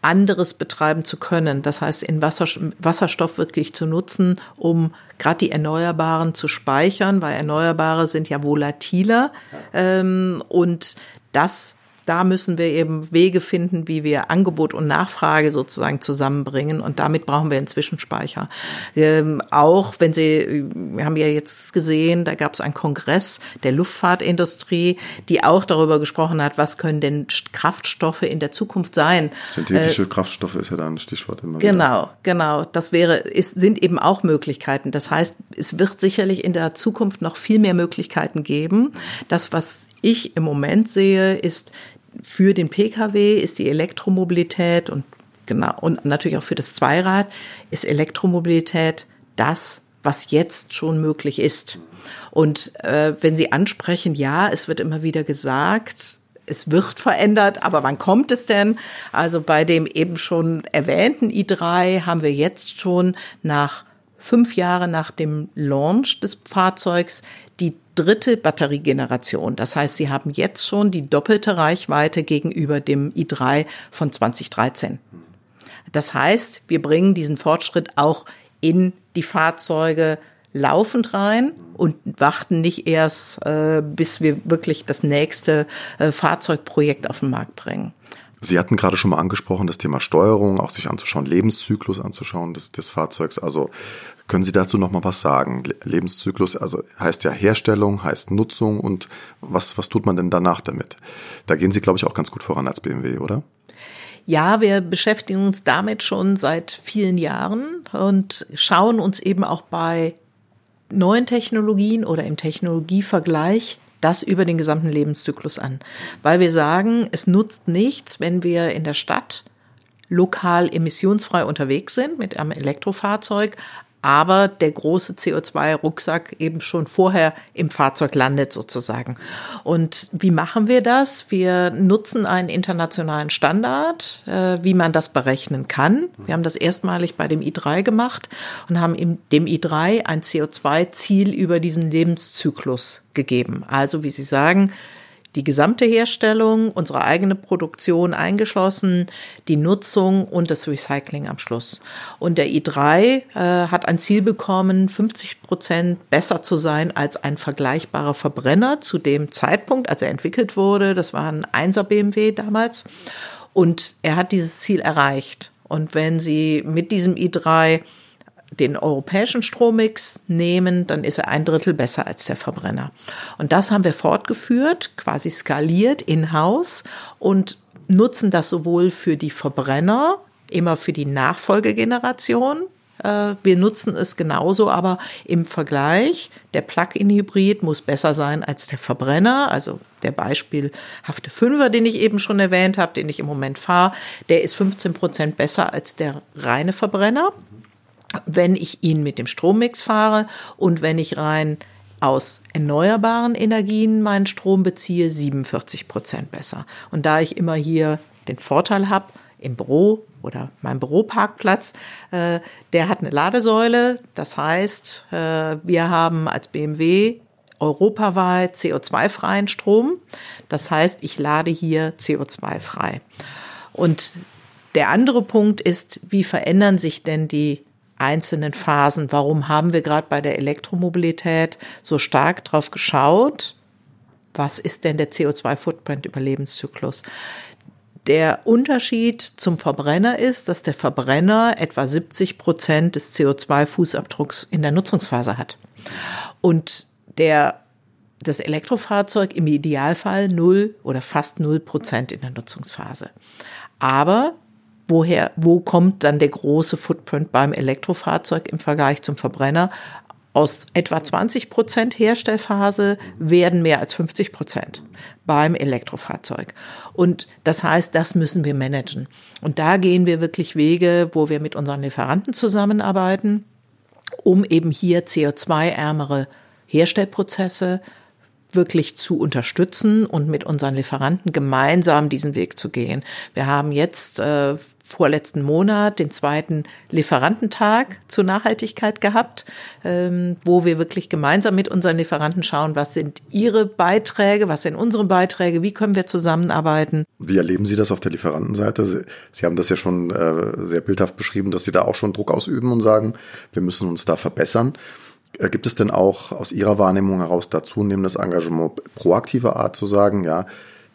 [SPEAKER 2] anderes betreiben zu können. Das heißt, in Wasser, Wasserstoff wirklich zu nutzen, um gerade die Erneuerbaren zu speichern, weil Erneuerbare sind ja volatiler ähm, und das da müssen wir eben Wege finden, wie wir Angebot und Nachfrage sozusagen zusammenbringen. Und damit brauchen wir einen Zwischenspeicher. Ähm, auch wenn Sie, wir haben ja jetzt gesehen, da gab es einen Kongress der Luftfahrtindustrie, die auch darüber gesprochen hat, was können denn Kraftstoffe in der Zukunft sein.
[SPEAKER 4] Synthetische äh, Kraftstoffe ist ja da ein Stichwort immer.
[SPEAKER 2] Genau, wieder. genau. Das wäre, ist, sind eben auch Möglichkeiten. Das heißt, es wird sicherlich in der Zukunft noch viel mehr Möglichkeiten geben. Das, was ich im Moment sehe, ist für den Pkw ist die Elektromobilität und genau und natürlich auch für das Zweirad ist Elektromobilität das, was jetzt schon möglich ist. Und äh, wenn Sie ansprechen, ja, es wird immer wieder gesagt, es wird verändert, aber wann kommt es denn? Also bei dem eben schon erwähnten i3 haben wir jetzt schon nach fünf Jahren nach dem Launch des Fahrzeugs die dritte Batteriegeneration. Das heißt, sie haben jetzt schon die doppelte Reichweite gegenüber dem i3 von 2013. Das heißt, wir bringen diesen Fortschritt auch in die Fahrzeuge laufend rein und warten nicht erst, äh, bis wir wirklich das nächste äh, Fahrzeugprojekt auf den Markt bringen.
[SPEAKER 4] Sie hatten gerade schon mal angesprochen, das Thema Steuerung, auch sich anzuschauen, Lebenszyklus anzuschauen des, des Fahrzeugs. Also können Sie dazu noch mal was sagen? Lebenszyklus, also heißt ja Herstellung, heißt Nutzung und was, was tut man denn danach damit? Da gehen Sie, glaube ich, auch ganz gut voran als BMW, oder?
[SPEAKER 2] Ja, wir beschäftigen uns damit schon seit vielen Jahren und schauen uns eben auch bei neuen Technologien oder im Technologievergleich das über den gesamten Lebenszyklus an. Weil wir sagen, es nutzt nichts, wenn wir in der Stadt lokal emissionsfrei unterwegs sind mit einem Elektrofahrzeug, aber der große CO2-Rucksack eben schon vorher im Fahrzeug landet sozusagen. Und wie machen wir das? Wir nutzen einen internationalen Standard, äh, wie man das berechnen kann. Wir haben das erstmalig bei dem i3 gemacht und haben dem i3 ein CO2-Ziel über diesen Lebenszyklus gegeben. Also wie Sie sagen, die gesamte Herstellung, unsere eigene Produktion eingeschlossen, die Nutzung und das Recycling am Schluss. Und der i3 äh, hat ein Ziel bekommen, 50 Prozent besser zu sein als ein vergleichbarer Verbrenner zu dem Zeitpunkt, als er entwickelt wurde. Das war ein 1er BMW damals. Und er hat dieses Ziel erreicht. Und wenn Sie mit diesem i3 den europäischen Strommix nehmen, dann ist er ein Drittel besser als der Verbrenner. Und das haben wir fortgeführt, quasi skaliert in-house und nutzen das sowohl für die Verbrenner, immer für die Nachfolgegeneration. Äh, wir nutzen es genauso, aber im Vergleich, der Plug-in-Hybrid muss besser sein als der Verbrenner. Also der beispielhafte Fünfer, den ich eben schon erwähnt habe, den ich im Moment fahre, der ist 15 Prozent besser als der reine Verbrenner wenn ich ihn mit dem Strommix fahre und wenn ich rein aus erneuerbaren Energien meinen Strom beziehe, 47 Prozent besser. Und da ich immer hier den Vorteil habe, im Büro oder mein Büroparkplatz, äh, der hat eine Ladesäule. Das heißt, äh, wir haben als BMW europaweit CO2-freien Strom. Das heißt, ich lade hier CO2-frei. Und der andere Punkt ist, wie verändern sich denn die einzelnen Phasen. Warum haben wir gerade bei der Elektromobilität so stark drauf geschaut? Was ist denn der CO2-Footprint über Lebenszyklus? Der Unterschied zum Verbrenner ist, dass der Verbrenner etwa 70 Prozent des CO2-Fußabdrucks in der Nutzungsphase hat. Und der, das Elektrofahrzeug im Idealfall null oder fast null Prozent in der Nutzungsphase. Aber woher, wo kommt dann der große Footprint beim Elektrofahrzeug im Vergleich zum Verbrenner? Aus etwa 20 Prozent Herstellphase werden mehr als 50 Prozent beim Elektrofahrzeug. Und das heißt, das müssen wir managen. Und da gehen wir wirklich Wege, wo wir mit unseren Lieferanten zusammenarbeiten, um eben hier CO2-ärmere Herstellprozesse wirklich zu unterstützen und mit unseren Lieferanten gemeinsam diesen Weg zu gehen. Wir haben jetzt äh, vorletzten Monat den zweiten Lieferantentag zur Nachhaltigkeit gehabt, ähm, wo wir wirklich gemeinsam mit unseren Lieferanten schauen, was sind ihre Beiträge, was sind unsere Beiträge, wie können wir zusammenarbeiten.
[SPEAKER 4] Wie erleben Sie das auf der Lieferantenseite? Sie, Sie haben das ja schon äh, sehr bildhaft beschrieben, dass Sie da auch schon Druck ausüben und sagen, wir müssen uns da verbessern. Äh, gibt es denn auch aus Ihrer Wahrnehmung heraus da zunehmendes Engagement proaktiver Art zu sagen, ja,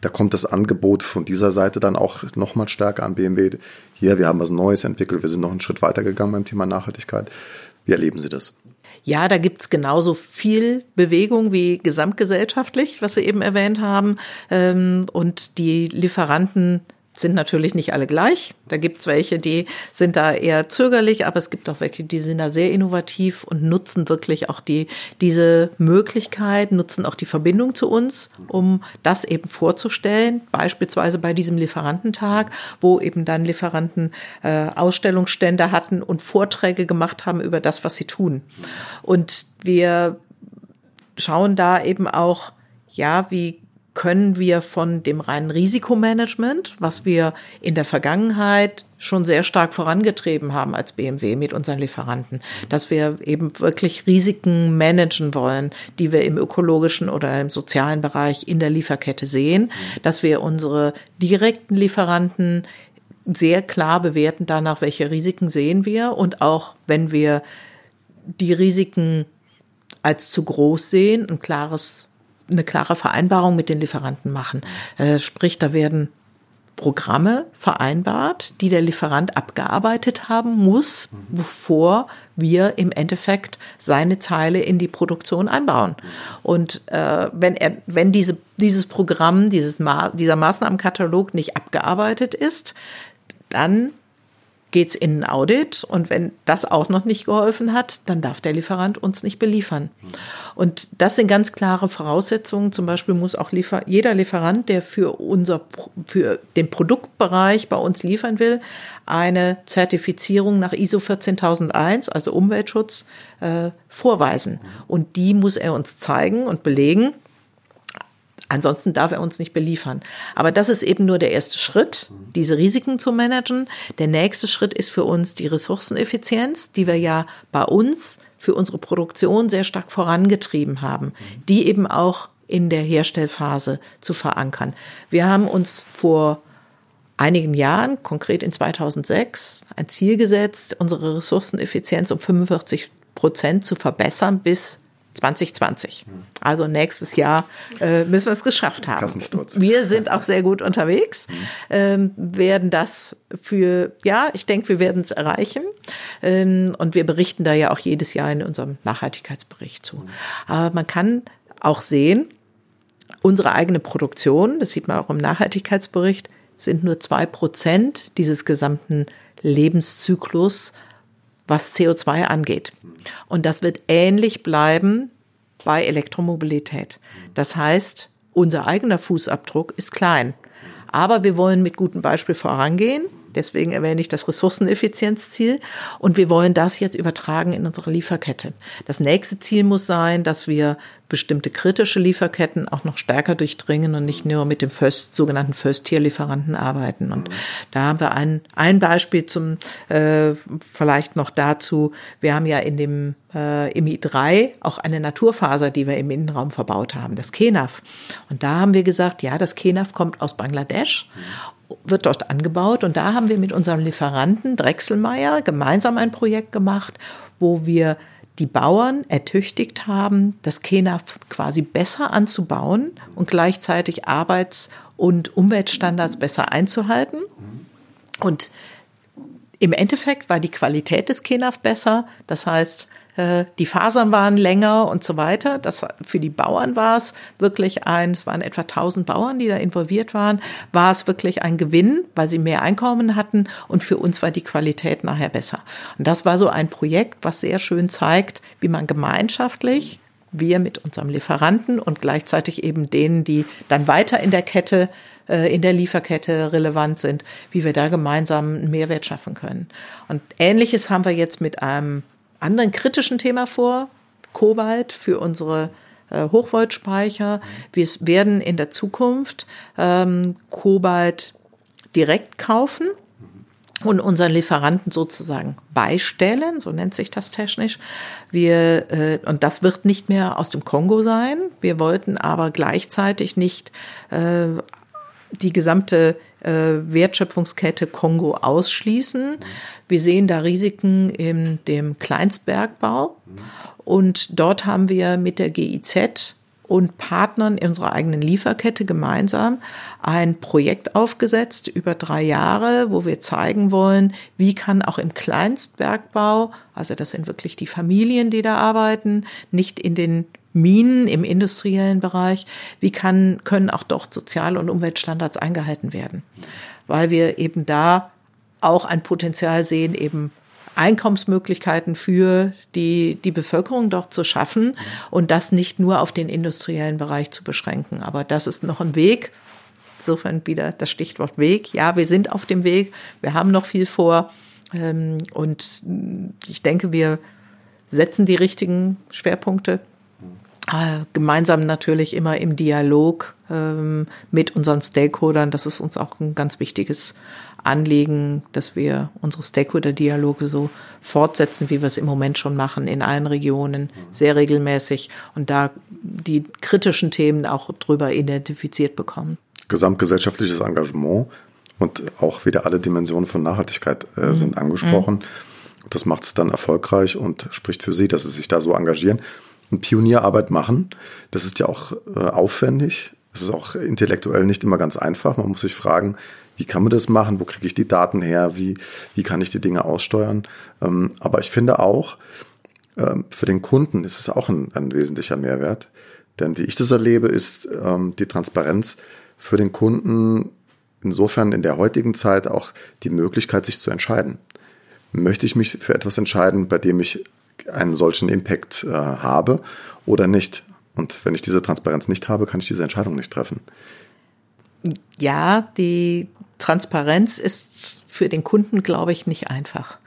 [SPEAKER 4] da kommt das Angebot von dieser Seite dann auch nochmal stärker an BMW. Hier, wir haben was Neues entwickelt, wir sind noch einen Schritt weiter gegangen beim Thema Nachhaltigkeit. Wie erleben Sie das?
[SPEAKER 2] Ja, da gibt's genauso viel Bewegung wie gesamtgesellschaftlich, was Sie eben erwähnt haben. Ähm, und die Lieferanten sind natürlich nicht alle gleich. Da gibt's welche, die sind da eher zögerlich, aber es gibt auch welche, die sind da sehr innovativ und nutzen wirklich auch die, diese Möglichkeit, nutzen auch die Verbindung zu uns, um das eben vorzustellen. Beispielsweise bei diesem Lieferantentag, wo eben dann Lieferanten äh, Ausstellungsstände hatten und Vorträge gemacht haben über das, was sie tun. Und wir schauen da eben auch, ja, wie können wir von dem reinen Risikomanagement, was wir in der Vergangenheit schon sehr stark vorangetrieben haben als BMW mit unseren Lieferanten, dass wir eben wirklich Risiken managen wollen, die wir im ökologischen oder im sozialen Bereich in der Lieferkette sehen, dass wir unsere direkten Lieferanten sehr klar bewerten danach, welche Risiken sehen wir und auch wenn wir die Risiken als zu groß sehen, ein klares eine klare Vereinbarung mit den Lieferanten machen. Äh, sprich, da werden Programme vereinbart, die der Lieferant abgearbeitet haben muss, bevor wir im Endeffekt seine Teile in die Produktion einbauen. Und äh, wenn er, wenn diese, dieses Programm, dieses Ma dieser Maßnahmenkatalog nicht abgearbeitet ist, dann geht's in ein Audit und wenn das auch noch nicht geholfen hat, dann darf der Lieferant uns nicht beliefern. Und das sind ganz klare Voraussetzungen. Zum Beispiel muss auch Liefer jeder Lieferant, der für unser, für den Produktbereich bei uns liefern will, eine Zertifizierung nach ISO 14001, also Umweltschutz, äh, vorweisen. Und die muss er uns zeigen und belegen. Ansonsten darf er uns nicht beliefern. Aber das ist eben nur der erste Schritt, diese Risiken zu managen. Der nächste Schritt ist für uns die Ressourceneffizienz, die wir ja bei uns für unsere Produktion sehr stark vorangetrieben haben, die eben auch in der Herstellphase zu verankern. Wir haben uns vor einigen Jahren, konkret in 2006, ein Ziel gesetzt, unsere Ressourceneffizienz um 45 Prozent zu verbessern bis 2020. Also nächstes Jahr äh, müssen wir es geschafft haben.
[SPEAKER 4] Kassensturz.
[SPEAKER 2] Wir sind auch sehr gut unterwegs, ähm, werden das für, ja, ich denke, wir werden es erreichen. Ähm, und wir berichten da ja auch jedes Jahr in unserem Nachhaltigkeitsbericht zu. Aber man kann auch sehen, unsere eigene Produktion, das sieht man auch im Nachhaltigkeitsbericht, sind nur zwei Prozent dieses gesamten Lebenszyklus was CO2 angeht. Und das wird ähnlich bleiben bei Elektromobilität. Das heißt, unser eigener Fußabdruck ist klein. Aber wir wollen mit gutem Beispiel vorangehen. Deswegen erwähne ich das Ressourceneffizienzziel. Und wir wollen das jetzt übertragen in unsere Lieferkette. Das nächste Ziel muss sein, dass wir bestimmte kritische Lieferketten auch noch stärker durchdringen und nicht nur mit dem First, sogenannten First-Tier-Lieferanten arbeiten. Und da haben wir ein, ein Beispiel zum, äh, vielleicht noch dazu. Wir haben ja in dem äh, im I3 auch eine Naturfaser, die wir im Innenraum verbaut haben, das Kenaf. Und da haben wir gesagt, ja, das Kenaf kommt aus Bangladesch wird dort angebaut. Und da haben wir mit unserem Lieferanten Drechselmeier gemeinsam ein Projekt gemacht, wo wir die Bauern ertüchtigt haben, das KENAF quasi besser anzubauen und gleichzeitig Arbeits- und Umweltstandards besser einzuhalten. Und im Endeffekt war die Qualität des KENAF besser. Das heißt, äh, die Fasern waren länger und so weiter. Das, für die Bauern war es wirklich ein, es waren etwa 1000 Bauern, die da involviert waren, war es wirklich ein Gewinn, weil sie mehr Einkommen hatten und für uns war die Qualität nachher besser. Und das war so ein Projekt, was sehr schön zeigt, wie man gemeinschaftlich wir mit unserem Lieferanten und gleichzeitig eben denen, die dann weiter in der Kette, äh, in der Lieferkette relevant sind, wie wir da gemeinsam einen Mehrwert schaffen können. Und ähnliches haben wir jetzt mit einem anderen kritischen Thema vor, Kobalt für unsere äh, Hochvoltspeicher. Wir werden in der Zukunft ähm, Kobalt direkt kaufen und unseren Lieferanten sozusagen beistellen, so nennt sich das technisch. Wir, äh, und das wird nicht mehr aus dem Kongo sein. Wir wollten aber gleichzeitig nicht äh, die gesamte Wertschöpfungskette Kongo ausschließen. Wir sehen da Risiken in dem Kleinstbergbau. Und dort haben wir mit der GIZ und Partnern in unserer eigenen Lieferkette gemeinsam ein Projekt aufgesetzt über drei Jahre, wo wir zeigen wollen, wie kann auch im Kleinstbergbau, also das sind wirklich die Familien, die da arbeiten, nicht in den Minen im industriellen Bereich, wie kann, können auch dort Sozial- und Umweltstandards eingehalten werden. Weil wir eben da auch ein Potenzial sehen, eben Einkommensmöglichkeiten für die, die Bevölkerung dort zu schaffen und das nicht nur auf den industriellen Bereich zu beschränken. Aber das ist noch ein Weg. Insofern wieder das Stichwort Weg. Ja, wir sind auf dem Weg. Wir haben noch viel vor. Ähm, und ich denke, wir setzen die richtigen Schwerpunkte gemeinsam natürlich immer im Dialog ähm, mit unseren Stakeholdern. Das ist uns auch ein ganz wichtiges Anliegen, dass wir unsere Stakeholder-Dialoge so fortsetzen, wie wir es im Moment schon machen, in allen Regionen, sehr regelmäßig und da die kritischen Themen auch drüber identifiziert bekommen.
[SPEAKER 4] Gesamtgesellschaftliches Engagement und auch wieder alle Dimensionen von Nachhaltigkeit äh, mhm. sind angesprochen. Mhm. Das macht es dann erfolgreich und spricht für Sie, dass Sie sich da so engagieren und Pionierarbeit machen. Das ist ja auch äh, aufwendig. Es ist auch intellektuell nicht immer ganz einfach. Man muss sich fragen, wie kann man das machen? Wo kriege ich die Daten her? Wie, wie kann ich die Dinge aussteuern? Ähm, aber ich finde auch, ähm, für den Kunden ist es auch ein, ein, wesentlicher Mehrwert. Denn wie ich das erlebe, ist ähm, die Transparenz für den Kunden insofern in der heutigen Zeit auch die Möglichkeit, sich zu entscheiden. möchte ich mich für etwas entscheiden, bei dem ich einen solchen Impact äh, habe oder nicht. Und wenn ich diese Transparenz nicht habe, kann ich diese Entscheidung nicht treffen.
[SPEAKER 2] Ja, die Transparenz ist für den Kunden, glaube ich, nicht einfach.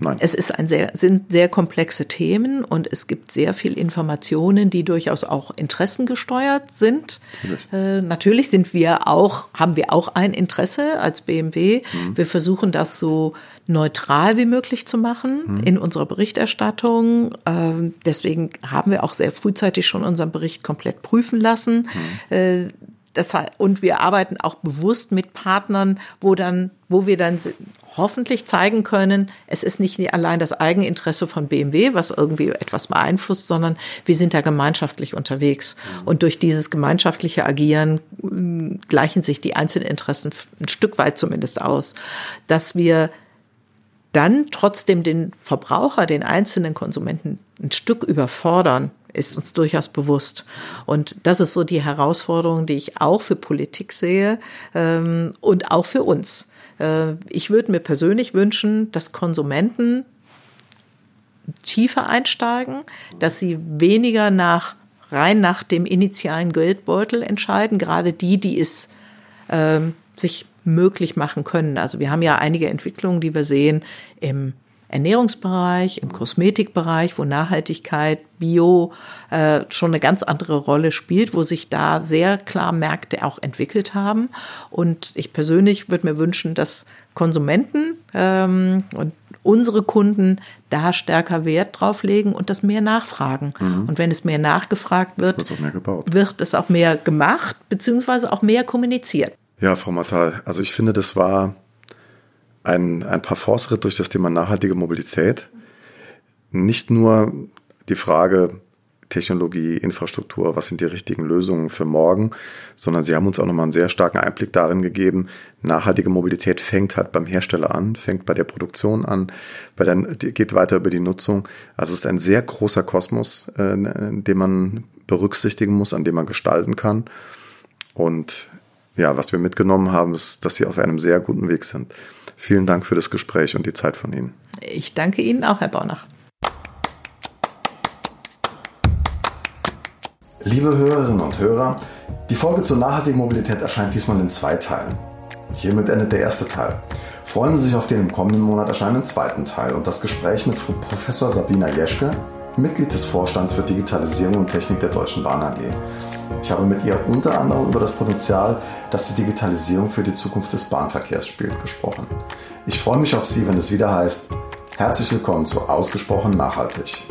[SPEAKER 2] Nein. Es ist ein sehr, sind sehr komplexe Themen und es gibt sehr viel Informationen, die durchaus auch interessengesteuert sind. Natürlich, äh, natürlich sind wir auch, haben wir auch ein Interesse als BMW. Mhm. Wir versuchen das so neutral wie möglich zu machen mhm. in unserer Berichterstattung. Ähm, deswegen haben wir auch sehr frühzeitig schon unseren Bericht komplett prüfen lassen. Mhm. Äh, das, und wir arbeiten auch bewusst mit Partnern, wo dann, wo wir dann hoffentlich zeigen können, es ist nicht allein das Eigeninteresse von BMW, was irgendwie etwas beeinflusst, sondern wir sind da gemeinschaftlich unterwegs. Und durch dieses gemeinschaftliche Agieren hm, gleichen sich die einzelnen Interessen ein Stück weit zumindest aus. Dass wir dann trotzdem den Verbraucher, den einzelnen Konsumenten ein Stück überfordern, ist uns durchaus bewusst. Und das ist so die Herausforderung, die ich auch für Politik sehe ähm, und auch für uns. Äh, ich würde mir persönlich wünschen, dass Konsumenten tiefer einsteigen, dass sie weniger nach rein nach dem initialen Geldbeutel entscheiden, gerade die, die es ähm, sich möglich machen können. Also wir haben ja einige Entwicklungen, die wir sehen im Ernährungsbereich, im Kosmetikbereich, wo Nachhaltigkeit, Bio äh, schon eine ganz andere Rolle spielt, wo sich da sehr klar Märkte auch entwickelt haben. Und ich persönlich würde mir wünschen, dass Konsumenten ähm, und unsere Kunden da stärker Wert drauf legen und das mehr nachfragen. Mhm. Und wenn es mehr nachgefragt wird, mehr wird es auch mehr gemacht, beziehungsweise auch mehr kommuniziert.
[SPEAKER 4] Ja, Frau Mattal, also ich finde, das war ein, ein Parforce-Ritt durch das Thema nachhaltige Mobilität. Nicht nur die Frage Technologie, Infrastruktur, was sind die richtigen Lösungen für morgen, sondern sie haben uns auch nochmal einen sehr starken Einblick darin gegeben, nachhaltige Mobilität fängt halt beim Hersteller an, fängt bei der Produktion an, bei der, geht weiter über die Nutzung. Also es ist ein sehr großer Kosmos, äh, den man berücksichtigen muss, an dem man gestalten kann. Und ja, was wir mitgenommen haben, ist, dass sie auf einem sehr guten Weg sind. Vielen Dank für das Gespräch und die Zeit von Ihnen.
[SPEAKER 2] Ich danke Ihnen auch, Herr Baunach.
[SPEAKER 4] Liebe Hörerinnen und Hörer, die Folge zur nachhaltigen Mobilität erscheint diesmal in zwei Teilen. Hiermit endet der erste Teil. Freuen Sie sich auf den im kommenden Monat erscheinenden zweiten Teil und das Gespräch mit Frau Professor Sabina Jeschke, Mitglied des Vorstands für Digitalisierung und Technik der Deutschen Bahn AG. Ich habe mit ihr unter anderem über das Potenzial, das die Digitalisierung für die Zukunft des Bahnverkehrs spielt, gesprochen. Ich freue mich auf Sie, wenn es wieder heißt, herzlich willkommen zu Ausgesprochen Nachhaltig.